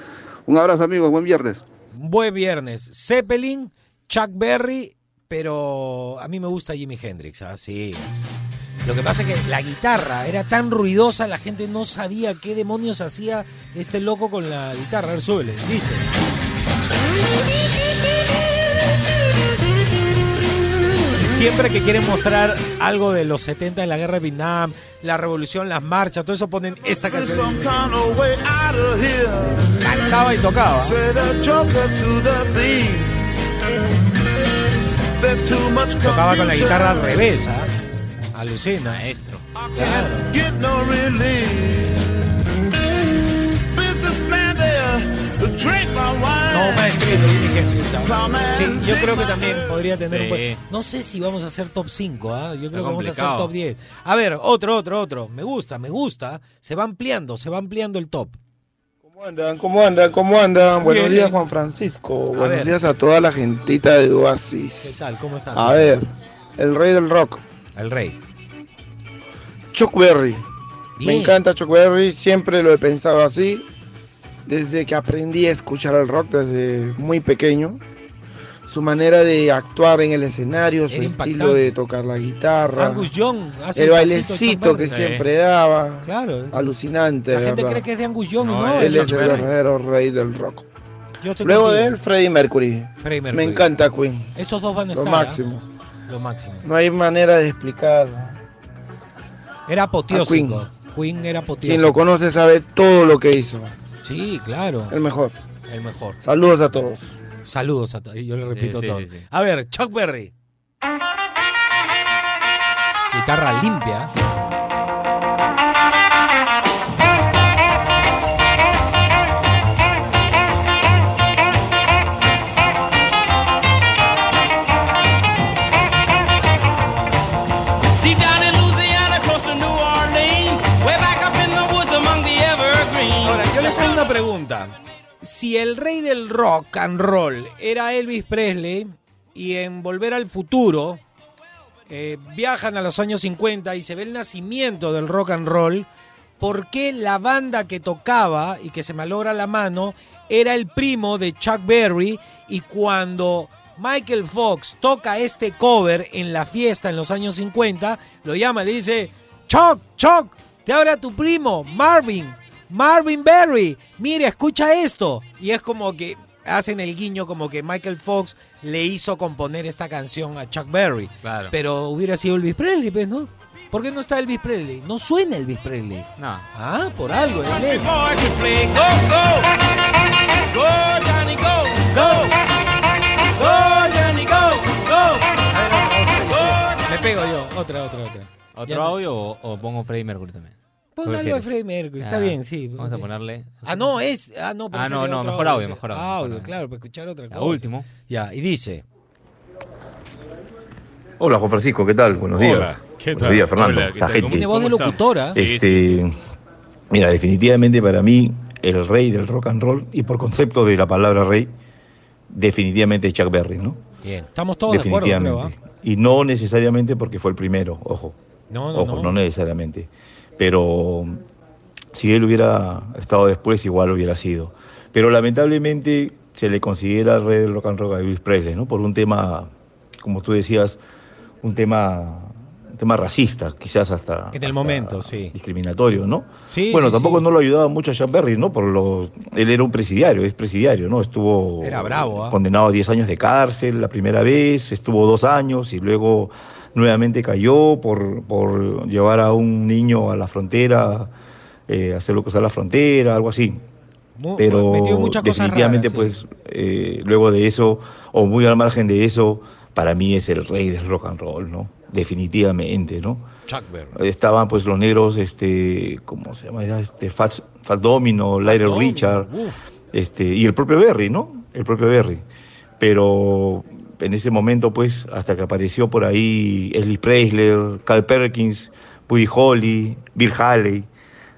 Un abrazo amigos, buen viernes. Buen viernes. Zeppelin, Chuck Berry, pero a mí me gusta Jimi Hendrix, ¿ah? sí. Lo que pasa es que la guitarra era tan ruidosa, la gente no sabía qué demonios hacía este loco con la guitarra. A ver, súbele, dice. Siempre que quieren mostrar algo de los 70 de la guerra de Vietnam, la revolución, las marchas, todo eso ponen esta canción. Cantaba y tocaba. Tocaba con la guitarra al revés, ¿ah? Alucina. Maestro. Claro. No. ¿ah? Sí, yo creo que también podría tener un buen- No sé si vamos a hacer top 5, ¿ah? Yo creo que vamos a hacer top 10. A ver, otro, otro, otro. Me gusta, me gusta. Se va ampliando, se va ampliando el top. ¿Cómo andan? ¿Cómo andan? ¿Cómo andan? Buenos Bien. días, Juan Francisco. A Buenos ver. días a toda la gentita de ¿Qué Oasis. tal? ¿Cómo están? A ver, el rey del rock, El rey. Chuck Berry. Me encanta Chuck Berry, siempre lo he pensado así. Desde que aprendí a escuchar el rock desde muy pequeño. Su manera de actuar en el escenario, su Era estilo impactante. de tocar la guitarra. Angus Young hace el bailecito que siempre daba. Claro. Alucinante, La gente verdad. cree que es de Angus Young y No, no, él es el verdadero rey del rock. Yo estoy Luego contigo. de él, Freddie Mercury. Freddie Me Mercury. encanta Queen. Estos dos van a Lo estar. ¿ah? máximo. Lo máximo. No hay manera de explicar. Era apoteósico. Queen. Queen. era apoteósico. Quien lo conoce sabe todo lo que hizo. Sí, claro. El mejor. El mejor. Saludos a todos. Saludos a todos. Yo le repito sí, todo. sí, sí. A ver, Chuck Berry. Guitarra limpia. Ahora, yo les hago una pregunta. Si el rey del rock and roll era Elvis Presley y en Volver al Futuro eh, viajan a los años 50 y se ve el nacimiento del rock and roll, ¿por qué la banda que tocaba y que se malogra la mano era el primo de Chuck Berry y cuando Michael Fox toca este cover en la fiesta en los años 50, lo llama le dice, Chuck, Chuck, te habla tu primo, Marvin, Marvin Berry, mira, escucha esto. Y es como que hacen el guiño como que Michael Fox le hizo componer esta canción a Chuck Berry. Claro. Pero hubiera sido Elvis Presley, pues, ¿no? ¿Por qué no está Elvis Presley? No suena Elvis Presley. No. Ah, por algo, él es. Boy, to play. Go, go. Go, Johnny, go. Go. Go, Johnny, go. Go. Me pego yo. Otra, otra, otra. ¿Otro Ya no- audio o, o pongo Freddie Mercury también? Pon ¿Cuál algo de? Freddie Mercury, está Ah, bien, sí. Vamos a ponerle. Ah, no, es. Ah, no, Ah, no, mejor audio, mejor audio. Audio, Mejor claro, para escuchar otra Ya, cosa. último. Ya, y dice. Hola Juan Francisco, ¿qué tal? Buenos Hola, días. ¿qué Buenos tal? días, Fernando. Hola, ¿qué tal? Tiene voz de locutora. Sí, Este, Mira, definitivamente para mí, el rey del rock and roll, y por concepto de la palabra rey, definitivamente Chuck Berry, ¿no? Bien, estamos todos de acuerdo, creo. ¿ah? Y no necesariamente porque fue el primero, ojo. No, no, ojo, no. no necesariamente. Pero si él hubiera estado después, igual hubiera sido. Pero lamentablemente se le considera rey del rock and roll a Elvis Presley, ¿no? Por un tema, como tú decías, un tema, un tema racista, quizás hasta En el momento, sí. discriminatorio, ¿no? Sí, bueno, sí, tampoco sí. no lo ayudaba mucho a Chuck Berry, ¿no? Por lo, él era un presidiario, es presidiario, ¿no? Estuvo Era bravo, ¿ah? condenado a 10 años de cárcel la primera vez, estuvo dos años y luego nuevamente cayó por, por llevar a un niño a la frontera, eh, hacerlo cruzar la frontera, algo así. Pero metió muchas cosas definitivamente, raras, sí. pues, eh, luego de eso, o muy al margen de eso, para mí es el rey del rock and roll, ¿no? Definitivamente, ¿no? Chuck Berry. Estaban pues los negros, este, ¿cómo se llama? Este, Fat, Fat Domino, Domino, Richard, uf. este, y el propio Berry, ¿no? El propio Berry. Pero en ese momento, pues, hasta que apareció por ahí Elvis Presley, Carl Perkins, Buddy Holly, Bill Haley,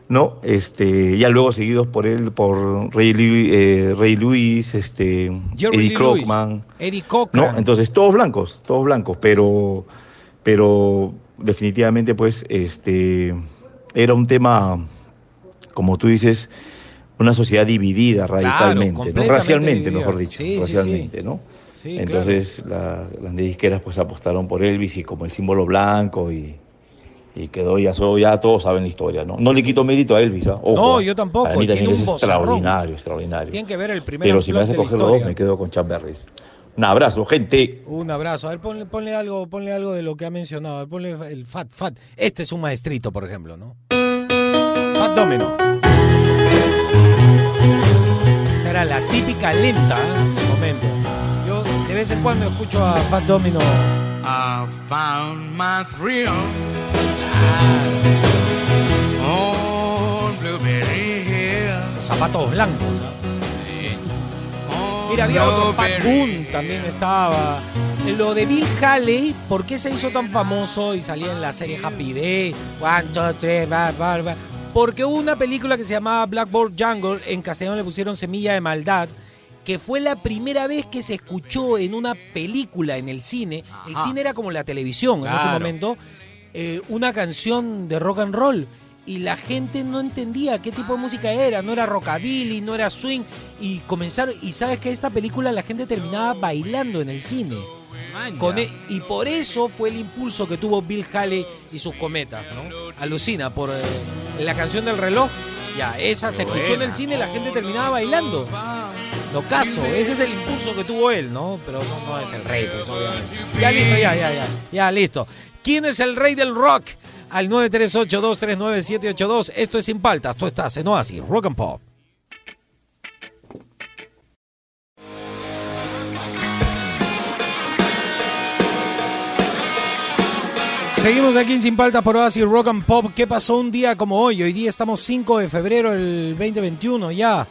¿no? Este, ya luego seguidos por él, por Ray, eh, Ray Lewis, este, Jerry Eddie Crockman, Eddie ¿no? Cochran. Entonces, todos blancos, todos blancos, pero, pero definitivamente, pues, este, era un tema, como tú dices, una sociedad dividida radicalmente, ¿no? racialmente, dividida. mejor dicho, Sí, sí, sí. racialmente, ¿no? Sí, Entonces, la- las disqueras, pues, apostaron por Elvis y como el símbolo blanco y, y quedó ya, so- ya todos saben la historia, ¿no? No le quito mérito a Elvis. Ojo, No, yo tampoco, mí tiene un extraordinario, extraordinario. Tienen que ver el primer Pero si me hace coger los dos, me quedo con Chuck Berry. Un abrazo, gente. Un abrazo. A ver, ponle, ponle algo, ponle algo de lo que ha mencionado. A ver, ponle el Fat Fat. Este es un maestrito, por ejemplo, ¿no? Fat Domino. Era la típica lenta ¿eh? momento. Vez en cuando escucho a Fat Domino. I found my thrill on Blueberry Hill. Los zapatos blancos. ¿ah? Mira, había otro, Pat Boone también estaba. Lo de Bill Haley, ¿por qué se hizo tan famoso y salía en la serie Happy Day? One, two, three, ba, ba, ba? Porque hubo una película que se llamaba Blackboard Jungle, en castellano le pusieron Semilla de Maldad, que fue la primera vez que se escuchó en una película en el cine. El cine era como la televisión en ese momento. eh, una canción de rock and roll. y la gente no entendía qué tipo de música era, no era rockabilly, no era swing y comenzaron y sabes que esta película la gente terminaba bailando en el cine. Con e- y por eso fue el impulso que tuvo Bill Haley y sus cometas, ¿no? Alucina por eh, la canción del reloj. Ya, esa se escuchó en el cine y la gente terminaba bailando. Lo caso, ese es el impulso que tuvo él, ¿no? Pero no, no es el rey, pues obviamente. Ya listo, ya, ya, ya. Ya listo. ¿Quién es el rey del rock? Al 938-239-782. Esto es Sin Paltas. Tú estás en Oasis, Rock and Pop. Seguimos aquí en Sin Paltas por Oasis Rock and Pop. ¿Qué pasó un día como hoy? Hoy día estamos 5 de febrero del 2021 ya.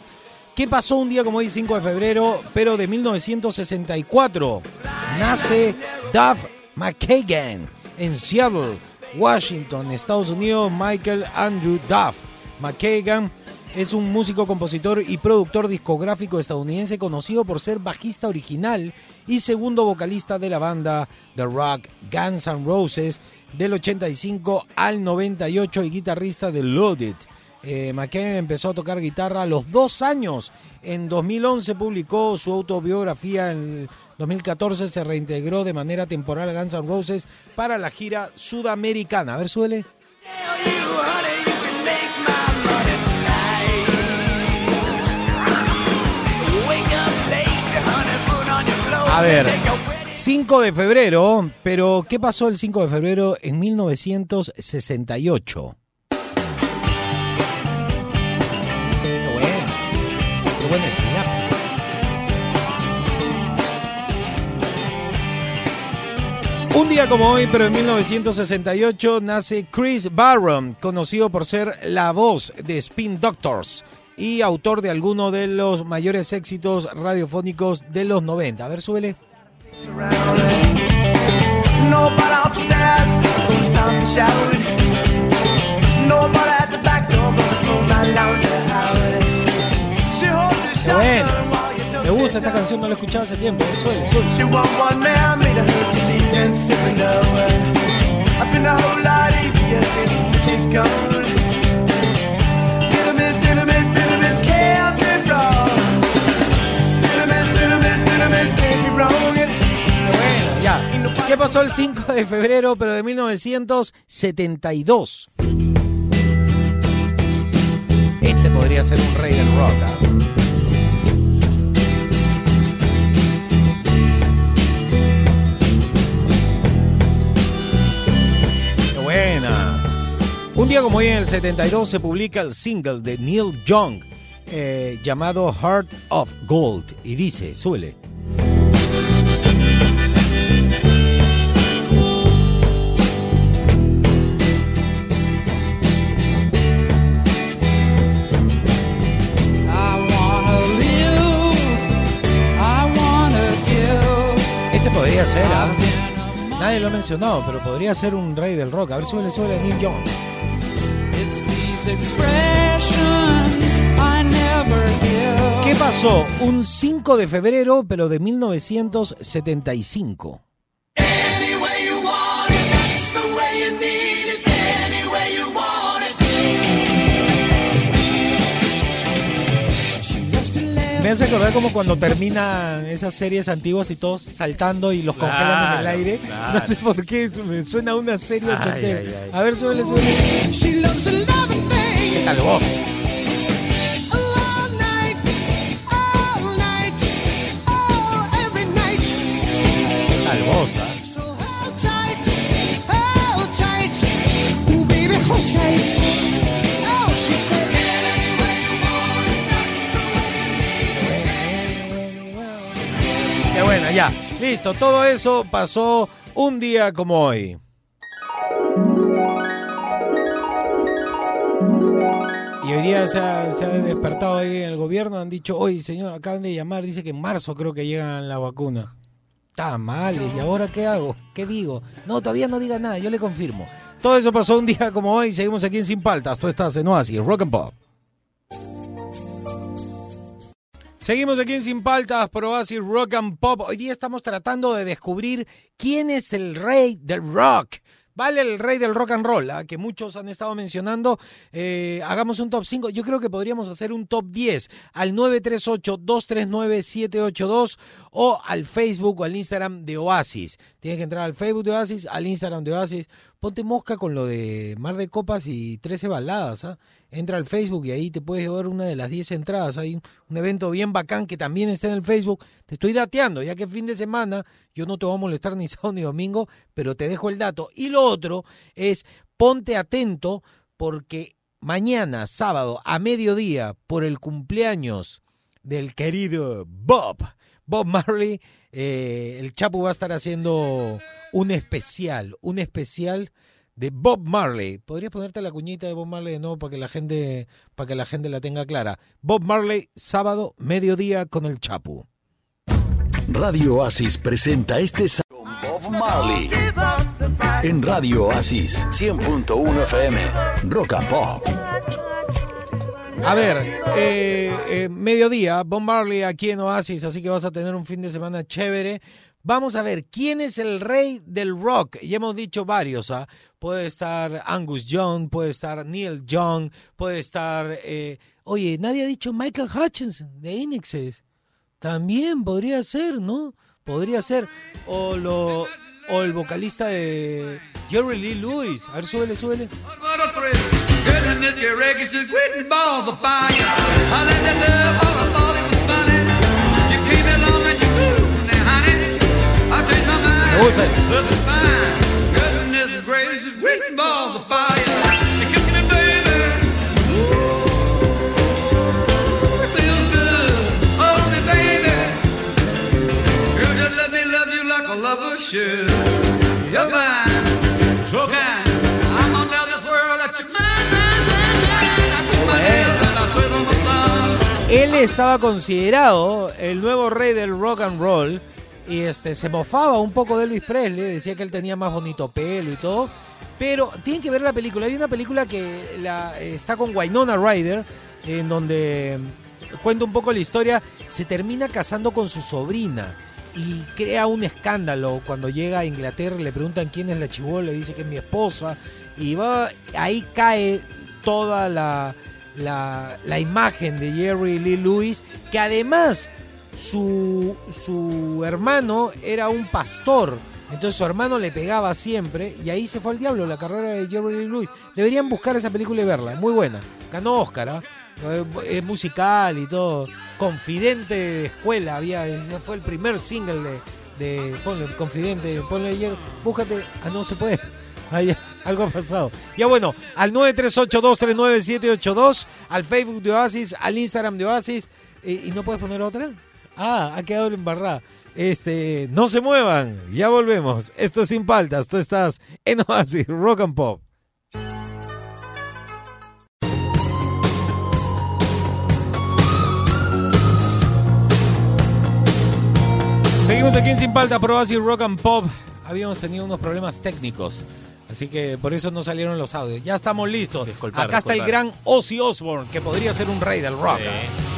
¿Qué pasó un día como hoy, 5 de febrero, pero de 1964? Nace Duff McKagan en Seattle, Washington, Estados Unidos. Michael Andrew Duff McKagan es un músico, compositor y productor discográfico estadounidense conocido por ser bajista original y segundo vocalista de la banda de rock Guns N' Roses del 85 al 98 y guitarrista de Loaded. Eh, McKagan empezó a tocar guitarra a los dos años. En 2011 publicó su autobiografía. En 2014 se reintegró de manera temporal a Guns N' Roses para la gira sudamericana. A ver, suele. A ver, 5 de febrero, pero ¿qué pasó el 5 de febrero en 1968? Buena escena. Un día como hoy, pero en 1968, nace Chris Barron, conocido por ser la voz de Spin Doctors y autor de algunos de los mayores éxitos radiofónicos de los 90. A ver, súbele. Bueno. Me gusta esta canción, no la he escuchado hace tiempo. Suele, suele. Bueno, ya. ¿Qué pasó el 5 de febrero, pero de 1972? Este podría ser un rey del rock. ¿ah? Un día como hoy en el 72 se publica el single de Neil Young eh, llamado Heart of Gold y dice, súbele. Este podría ser, ¿ah? Nadie lo ha mencionado, pero podría ser un rey del rock. A ver, suele, suele Neil Young. ¿Qué pasó? Un 5 de febrero, pero de 1975. Any way you want it, that's the way you need it. Any way you want it. Me hace acordar como cuando terminan esas series antiguas y todos saltando y los congelan en el Claro, aire. claro. No sé por qué, eso me suena a una serie Ay, ochentera. ay, ay. A ver, suele, suele. She loves a lot of things. ¿Qué tal vos? Qué bueno, ya. Listo, todo eso pasó un día como hoy. Se ha, despertado ahí en el gobierno, han dicho, oye señor, acaban de llamar, dice que en marzo creo que llegan la vacuna. Está mal, ¿y ahora qué hago? ¿Qué digo? No, todavía no diga nada, yo le confirmo. Todo eso pasó un día como hoy, seguimos aquí en Sin Paltas, tú estás en Oasis, Rock and Pop. Seguimos aquí en Sin Paltas por Oasis Rock and Pop. Hoy día estamos tratando de descubrir quién es el rey del rock. Vale el rey del rock and roll, ¿ah? que muchos han estado mencionando. Eh, hagamos un top 5. Yo creo que podríamos hacer un top 10 al 938-239-782 o al Facebook o al Instagram de Oasis. Tienes que entrar al Facebook de Oasis, al Instagram de Oasis. Ponte mosca con lo de Mar de Copas y 13 baladas. ¿ah? Entra al Facebook y ahí te puedes llevar una de las 10 entradas. Hay un, evento bien bacán que también está en el Facebook. Te estoy dateando, ya que fin de semana. Yo no te voy a molestar ni sábado ni domingo, pero te dejo el dato. Y lo otro es ponte atento porque mañana, sábado, a mediodía, por el cumpleaños del querido Bob, Bob Marley, eh, el Chapo va a estar haciendo un especial, un especial de Bob Marley. ¿Podrías ponerte la cuñita de Bob Marley de nuevo para que la gente, para que la gente la tenga clara? Bob Marley, sábado, mediodía con el Chapu. Radio Oasis presenta este sábado con Bob Marley. En Radio Oasis 100.1 FM. Rock and Pop. A ver, eh, eh, mediodía, Bob Marley aquí en Oasis, así que vas a tener un fin de semana chévere. Vamos a ver, ¿quién es el rey del rock? Ya hemos dicho varios, ¿ah? Puede estar Angus Young, puede estar Neil Young, puede estar... eh, oye, nadie ha dicho Michael Hutchinson de Inexes. También podría ser, ¿no? Podría ser. O, lo, o el vocalista de Jerry Lee Lewis. A ver, súbele, súbele. Él estaba considerado el nuevo rey del rock and roll y este se mofaba un poco de Elvis Presley, decía que él tenía más bonito pelo y todo, pero tienen que ver la película. Hay una película que la, está con Winona Ryder en donde cuenta un poco la historia, se termina casando con su sobrina y crea un escándalo. Cuando llega a Inglaterra, le preguntan quién es la chivola, le dice que es mi esposa. Y va ahí cae toda la la, la imagen de Jerry Lee Lewis, que además su, su hermano era un pastor. Entonces su hermano le pegaba siempre y ahí se fue al diablo la carrera de Jerry Lewis. Deberían buscar esa película y verla, muy buena. Ganó Oscar, ¿ah? Eh, es musical y todo. Confidente de escuela, había, ese fue el primer single de, de ponle, Confidente, ponle ayer, búscate, ah no se puede. Ahí, algo ha pasado. Ya bueno, al 938239782, al Facebook de Oasis, al Instagram de Oasis. eh, ¿Y no puedes poner otra? Ah, ha quedado embarrada. Este, no se muevan, ya volvemos. Esto es sin paltas, tú estás en Oasis, Rock and Pop. Seguimos aquí en Sin Palta, Pro Oasis Rock and Pop. Habíamos tenido unos problemas técnicos, así que por eso no salieron los audios. Ya estamos listos. Disculpar, Acá está el gran Ozzy Osbourne, que podría ser un rey del rock. ¿ah?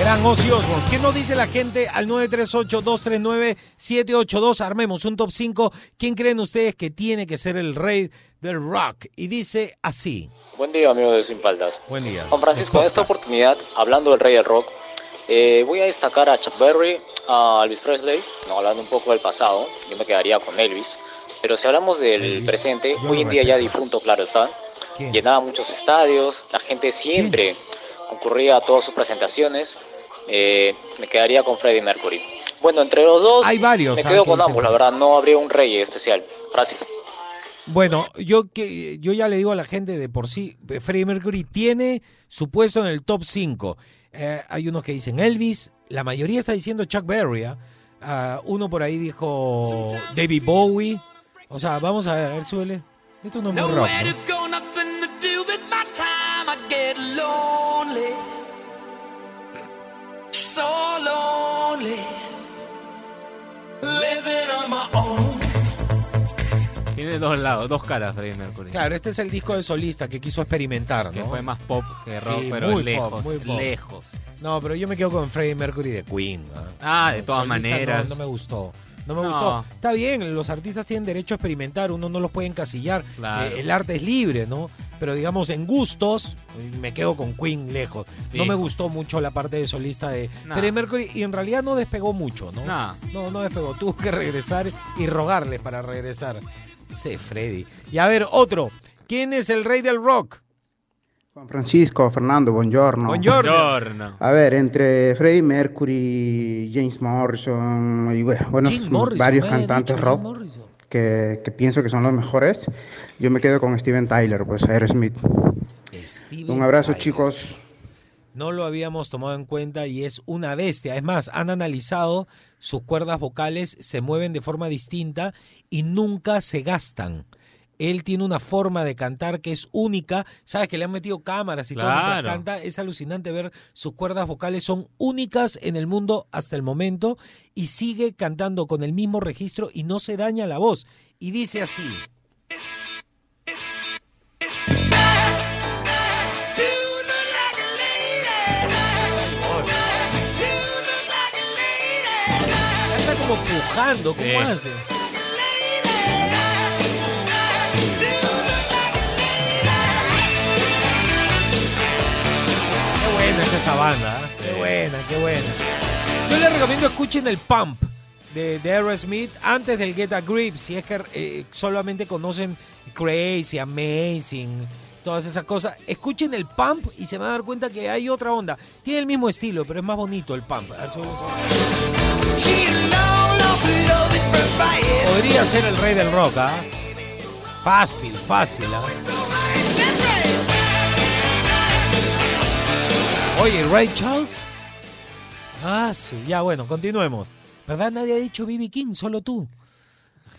Gran Ozzy Osbourne. ¿Qué nos dice la gente al 938-239-782? Armemos un top 5. ¿Quién creen ustedes que tiene que ser el rey del rock? Y dice así. Buen día, amigos de Sin Paltas. Buen día. Juan Francisco, en esta oportunidad, hablando del rey del rock, eh, voy a destacar a Chuck Berry, a Elvis Presley, no hablando un poco del pasado, yo me quedaría con Elvis. Pero si hablamos del presente, hoy en día ya difunto, claro está, ¿Quién? llenaba muchos estadios, la gente siempre concurría a todas sus presentaciones, eh, me quedaría con Freddie Mercury. Bueno, entre los dos, Hay varios, me ah, quedo que con ambos, la verdad, no habría un rey especial. Gracias. Bueno, yo que yo ya le digo a la gente de por sí, Freddie Mercury tiene su puesto en el top 5. Eh, hay unos que dicen Elvis, la mayoría está diciendo Chuck Berry. ¿ah? Ah, uno por ahí dijo David Bowie. O sea, vamos a ver, a ver, súbele. Esto no es muy rock. Tiene dos lados, dos caras Freddie Mercury. Claro, este es el disco de solista que quiso experimentar, Que ¿no? fue más pop que rock, Sí, pero muy lejos, pop, muy pop. lejos. No, pero yo me quedo con Freddie Mercury de Queen. Ah, de todas maneras. No, no me gustó. No me No. gustó. Está bien, los artistas tienen derecho a experimentar, uno no los puede encasillar. Claro. Eh, el arte es libre, ¿no? Pero digamos, en gustos, me quedo con Queen lejos. No me gustó mucho la parte de solista de No. Freddie Mercury y en realidad no despegó mucho, ¿no? No. No, no despegó. Tuvo que regresar y rogarle para regresar. Sé, Freddy. Y a ver, otro. ¿Quién es el rey del rock? Juan Francisco, Fernando, buongiorno. Buongiorno. A ver, entre Freddie Mercury, James Morrison y bueno, Morrison, varios cantantes dicho rock que, que pienso que son los mejores, yo me quedo con Steven Tyler, pues Aerosmith. Steven Un abrazo, Tyler. chicos. No lo habíamos tomado en cuenta y es una bestia. Es más, han analizado sus cuerdas vocales, se mueven de forma distinta y nunca se gastan. Él tiene una forma de cantar que es única. Sabes que le han metido cámaras y todo Claro. canta. Es alucinante ver sus cuerdas vocales. Son únicas en el mundo hasta el momento y sigue cantando con el mismo registro y no se daña la voz. Y dice así. Como pujando, ¿cómo Sí. hace? Qué buena es esta banda, ¿eh? qué buena, qué buena. Yo les recomiendo escuchen el Pump de, de Aerosmith antes del Get a Grip, si es que eh, solamente conocen Crazy, Amazing, todas esas cosas. Escuchen el Pump y se van a dar cuenta que hay otra onda. Tiene el mismo estilo, pero es más bonito el Pump. A ver. Podría ser el rey del rock, ¿ah? Fácil, fácil, ¿ah? Oye, Ray Charles. Ah, sí. Ya, bueno, continuemos. ¿Verdad? Nadie ha dicho B.B. King, solo tú.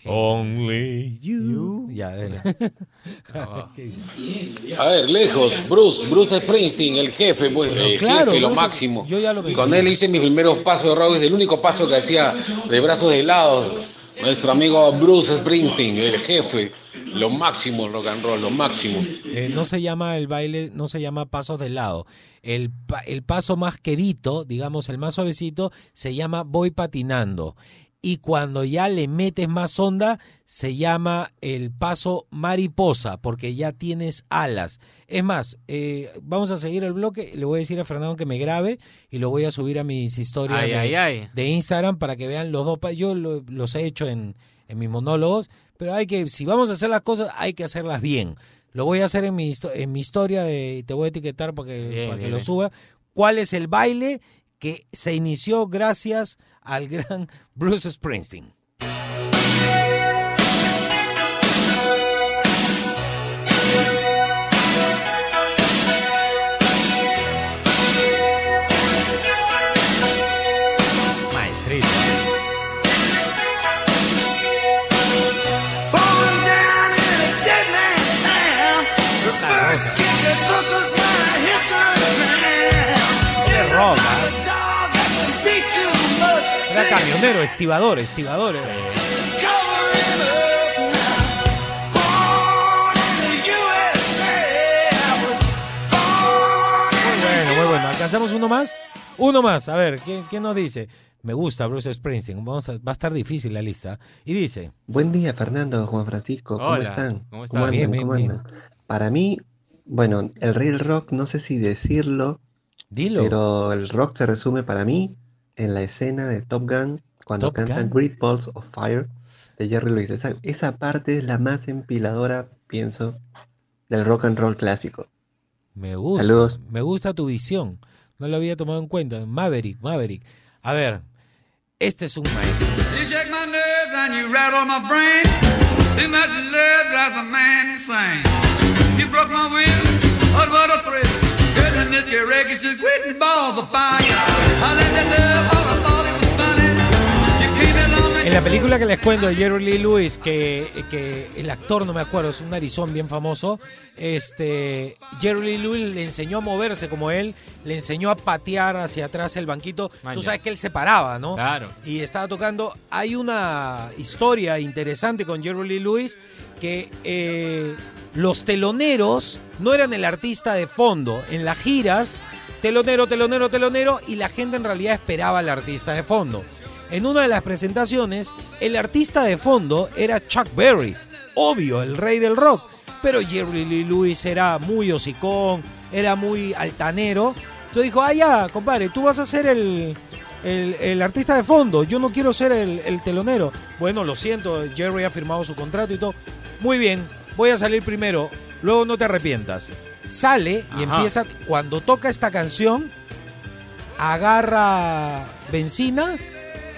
Only you. Ya, dale. ¿Qué dice? A ver, lejos, Bruce, Bruce Springsteen, el jefe, pues, Pero el claro, jefe, lo Bruce- máximo. yo ya lo Con él hice mis primeros pasos de rock, es el único paso que hacía de brazos de lado. Nuestro amigo Bruce Springsteen, el jefe, lo máximo rock and roll, lo máximo. Eh, no se llama el baile, no se llama pasos de lado. El, el paso más quedito, digamos, el más suavecito, se llama voy patinando. Y cuando ya le metes más onda, se llama el paso mariposa, porque ya tienes alas. Es más, eh, vamos a seguir el bloque. Le voy a decir a Fernando que me grabe y lo voy a subir a mis historias Ay, de, ay, ay. de Instagram para que vean los dos. Yo lo- los he hecho en, en mis monólogos, pero hay que, si vamos a hacer las cosas, hay que hacerlas bien. Lo voy a hacer en mi, en mi historia, de, te voy a etiquetar para que, Bien, para que lo suba. ¿Cuál es el baile que se inició gracias al gran Bruce Springsteen? Camionero, estibador, estibador. era. Muy bueno, muy bueno. ¿Alcanzamos uno más? Uno más. A ver, ¿qué, qué nos dice? Me gusta Bruce Springsteen. Vamos a- va a estar difícil la lista. Y dice... Buen día, Fernando, Juan Francisco. ¿Cómo Hola, están? ¿cómo estás? andan? Bien, bien, ¿Cómo bien. andan? Para mí, bueno, el rey del rock, no sé si decirlo, Dilo. pero el rock se resume para mí en la escena de Top Gun cuando Top cantan Gun. Great Balls of Fire de Jerry Lewis. Esa, esa parte es la más empiladora, pienso, del rock and roll clásico. Me gusta. Saludos. Me gusta tu visión. No lo había tomado en cuenta. Maverick, Maverick. A ver, este es un maestro. You shake my nerves and you rattle my brain. Too much love drives a man insane. You broke my will, oh, what a thrill. Goodness, your records just quitting balls of fire. I let that love, all En la película que les cuento de Jerry Lee Lewis, que, que el actor, no me acuerdo, es un narizón bien famoso, este, Jerry Lee Lewis le enseñó a moverse como él, le enseñó a patear hacia atrás el banquito. Maña. Tú sabes que él se paraba, ¿no? Claro. Y estaba tocando. Hay una historia interesante con Jerry Lee Lewis que eh, los teloneros no eran el artista de fondo. En las giras telonero, telonero, telonero, y la gente en realidad esperaba al artista de fondo. En una de las presentaciones, el artista de fondo era Chuck Berry, obvio, el rey del rock, pero Jerry Lee Lewis era muy hocicón, era muy altanero. Entonces dijo, ah, ya, compadre, tú vas a ser el, el, el artista de fondo, yo no quiero ser el, el telonero. Bueno, lo siento, Jerry ha firmado su contrato y todo. Muy bien, voy a salir primero, luego no te arrepientas. Sale y Ajá. empieza, cuando toca esta canción, agarra benzina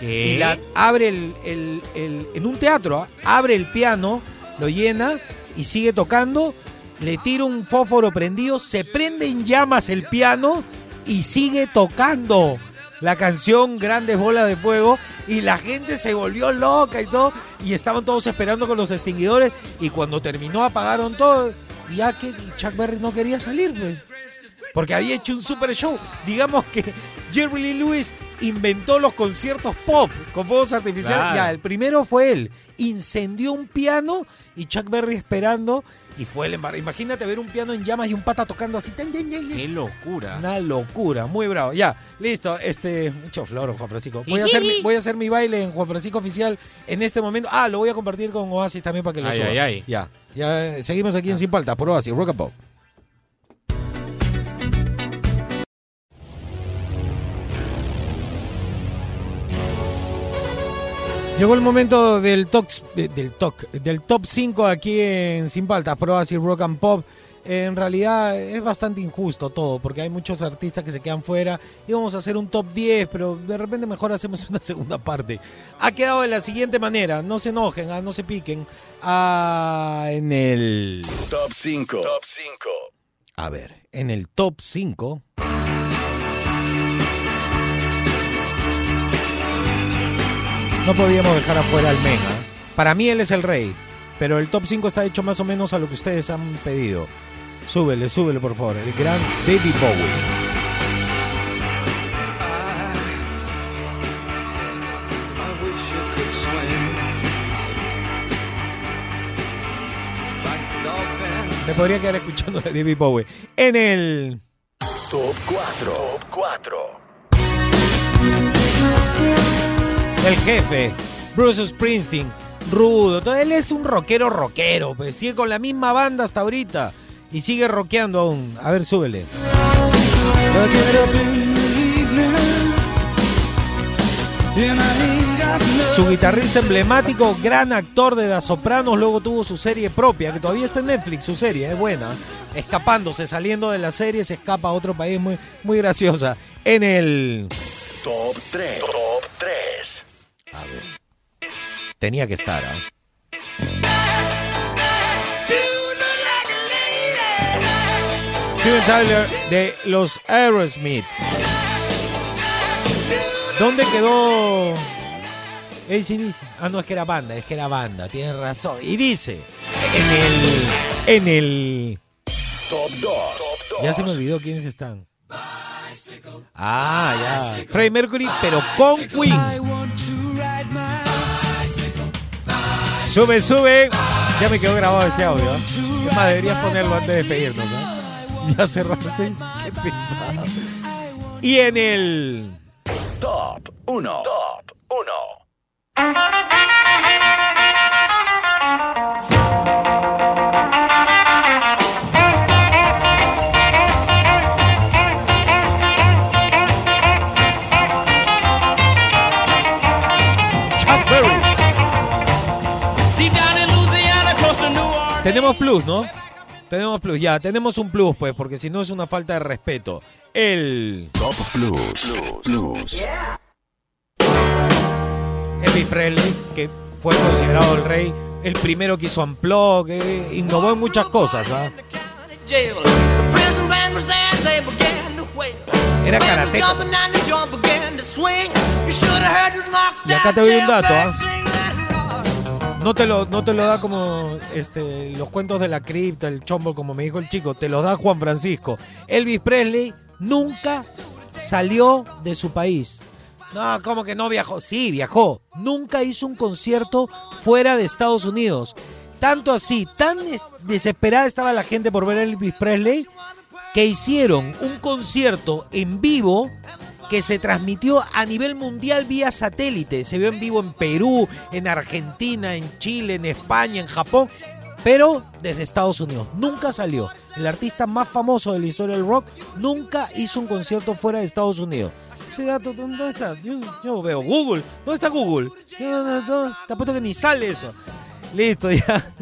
Y la abre el, el- en un teatro, abre el piano, lo llena y sigue tocando, le tira un fósforo prendido, se prende en llamas el piano y sigue tocando la canción Grandes Bolas de Fuego y la gente se volvió loca y todo y estaban todos esperando con los extinguidores y cuando terminó apagaron todo ya que Chuck Berry no quería salir pues porque había hecho un super show. Digamos que Jerry Lee Lewis inventó los conciertos pop con fuegos artificiales. Claro. Ya, el primero fue él. Incendió un piano y Chuck Berry esperando. Y fue el embarrado. Imagínate ver un piano en llamas y un pata tocando así. Qué locura. Una locura, muy bravo. Ya, listo. Este, mucho flor, Juan Francisco. Voy a, hacer mi, voy a hacer mi baile en Juan Francisco Oficial en este momento. Ah, lo voy a compartir con Oasis también para que lo Ay, suba. ay, ay. Ya, ya seguimos aquí en Sin Paltas por Oasis, Rock and Pop. Llegó el momento del top, del top, del top 5 aquí en Sin Paltas, por Oasis Rock and Pop. En realidad es bastante injusto todo, porque hay muchos artistas que se quedan fuera. Íbamos a hacer un top 10, pero de repente mejor hacemos una segunda parte. Ha quedado de la siguiente manera, no se enojen, ah, no se piquen. Ah, en el... Top 5. Top 5. A ver, en el top 5... No podíamos dejar afuera al Mega. Para mí él es el rey, pero el top 5 está hecho más o menos a lo que ustedes han pedido. Súbele, súbele por favor. El gran Baby Bowie. Me podría quedar escuchando de David Bowie. En el Top 4. Top 4. El jefe, Bruce Springsteen, rudo. todo- Él es un rockero rockero, pues sigue con la misma banda hasta ahorita y sigue rockeando aún. A ver, súbele. Su guitarrista emblemático, gran actor de Das Sopranos, luego tuvo su serie propia, que todavía está en Netflix, su serie, es buena. Escapándose, saliendo de la serie, se escapa a otro país, muy, muy graciosa. En el... Top 3. Top 3. A ver. Tenía que estar, ¿ah? Steven Tyler de los Aerosmith. ¿Dónde quedó ACDC? Ah, no, es que era banda, es que era banda, tienes razón. Y dice, en el... En el... Top 2. Ya se me olvidó quiénes están. Ah, ya. Freddie Mercury, pero con Queen. Sube, sube. Ya me quedó grabado ese audio. Es más, deberías ponerlo antes de despedirnos. ¿eh? Ya cerraste. Qué pesado. Y en el. Top 1. Top 1. Tenemos plus, ¿no? Tenemos plus, ya. Tenemos un plus, pues, porque si no es una falta de respeto. El. Top Plus. Plus. Elvis Presley, que fue considerado el rey, el primero que hizo Unplug, que innovó en muchas cosas. ¿ah? Era karateca. Y acá te doy un dato, ¿ah? No te lo, no te lo da como este, los cuentos de la cripta, el chombo, como me dijo el chico, te los da Juan Francisco. Elvis Presley nunca salió de su país. No, ¿cómo que no viajó? Sí, viajó. Nunca hizo un concierto fuera de Estados Unidos. Tanto así, tan es- desesperada estaba la gente por ver a Elvis Presley, que hicieron un concierto en vivo que se transmitió a nivel mundial vía satélite. Se vio en vivo en Perú, en Argentina, en Chile, en España, en Japón, pero desde Estados Unidos. Nunca salió. El artista más famoso de la historia del rock nunca hizo un concierto fuera de Estados Unidos. Ese dato, ¿dónde está? Yo, yo veo Google. ¿Dónde está Google? No, no, no, te apuesto que ni sale eso. Listo, ya.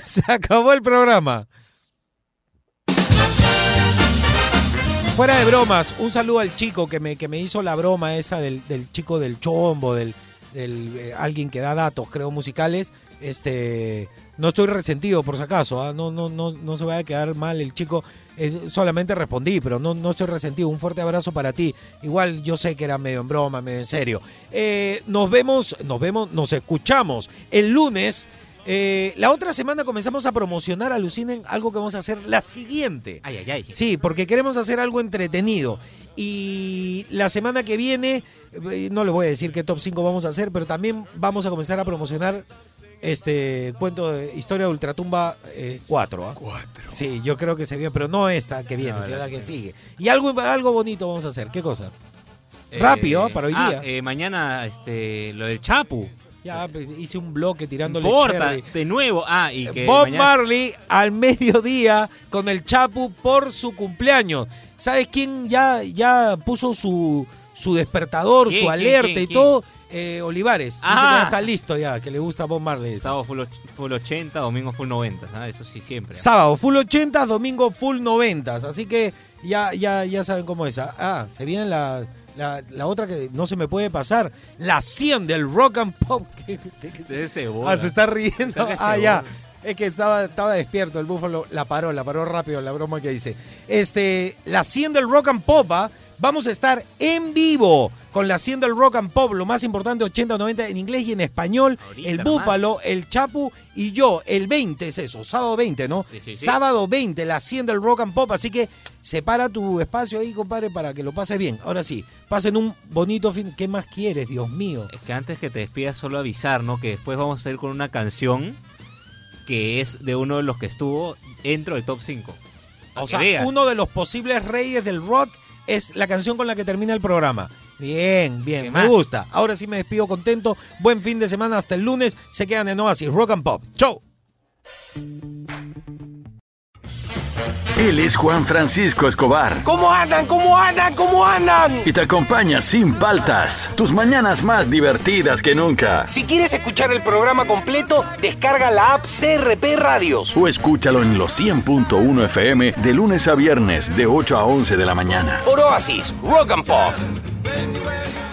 Se acabó el programa. Fuera de bromas, un saludo al chico que me, que me hizo la broma esa del, chico del chombo, del, eh, alguien que da datos, creo, musicales. Este, no estoy resentido por si acaso, ¿ah? no, no, no, no se vaya a quedar mal el chico. Solamente respondí, pero no, no estoy resentido. Un fuerte abrazo para ti. Igual yo sé que era medio en broma, medio en serio. Eh, nos vemos, nos vemos, nos escuchamos el lunes. Eh, la otra semana comenzamos a promocionar, alucinen, algo que vamos a hacer la siguiente. Ay, ay, ay. Sí, porque queremos hacer algo entretenido. Y la semana que viene, eh, no les voy a decir qué top 5 vamos a hacer, pero también vamos a comenzar a promocionar este cuento de Historia de Ultratumba eh, 4. ¿ah? Sí, yo creo que se viene, pero no esta que viene, No, sino la que sigue. Y algo, algo bonito vamos a hacer. ¿Qué cosa? Eh, Rápido, ¿ah? para hoy ah, día. eh, mañana, este, lo del Chapu. Ya pues, hice un bloque tirándole cherry. de nuevo. Ah, y que Bob mañana- Marley al mediodía con el Chapu por su cumpleaños. ¿Sabes quién ya, ya puso su, su despertador, ¿Quién, su alerta quién, y todo? Eh, Olivares. Dice Ah. que ya está listo ya, que le gusta Bob Marley. Sábado full, full 80, domingo full 90, ¿sabes? Eso sí, siempre. Sábado full 80, domingo full 90. Así que ya, ya, ya saben cómo es. Ah, se viene la, la, la otra que no se me puede pasar. La 100 del rock and pop. ¿Qué- qué- qué- Debe ser Ah, se está riendo. Que Ah, ya. Es que estaba, estaba despierto, el búfalo la paró, la paró rápido, la broma que dice. Este, la 100 del Rock and Pop, ¿ah? vamos a estar en vivo con la 100 del Rock and Pop, lo más importante, 80 o 90 en inglés y en español. Ahorita el búfalo, el chapu y yo, el 20 es eso, sábado 20, ¿no? Sí, sí, sí. Sábado 20, la 100 del Rock and Pop, así que separa tu espacio ahí, compadre, para que lo pases bien. Ahora sí, pasen un bonito fin. ¿Qué más quieres, Dios mío? Es que antes que te despidas, solo avisar, ¿no? Que después vamos a ir con una canción que es de uno de los que estuvo dentro del top 5. O sea, uno de los posibles reyes del rock es la canción con la que termina el programa. Bien, bien, ¿Qué me gusta. Ahora sí me despido contento. Buen fin de semana hasta el lunes. Se quedan en Oasis Rock and Pop. Chau. Él es Juan Francisco Escobar ¿Cómo andan? ¿Cómo andan? ¿Cómo andan? y te acompaña sin paltas. Tus mañanas más divertidas que nunca. Si quieres escuchar el programa completo, descarga la app CRP Radios. O escúchalo en los 100.1 FM de lunes a viernes de 8 a 11 de la mañana. Por Oasis Rock and Pop. anywhere you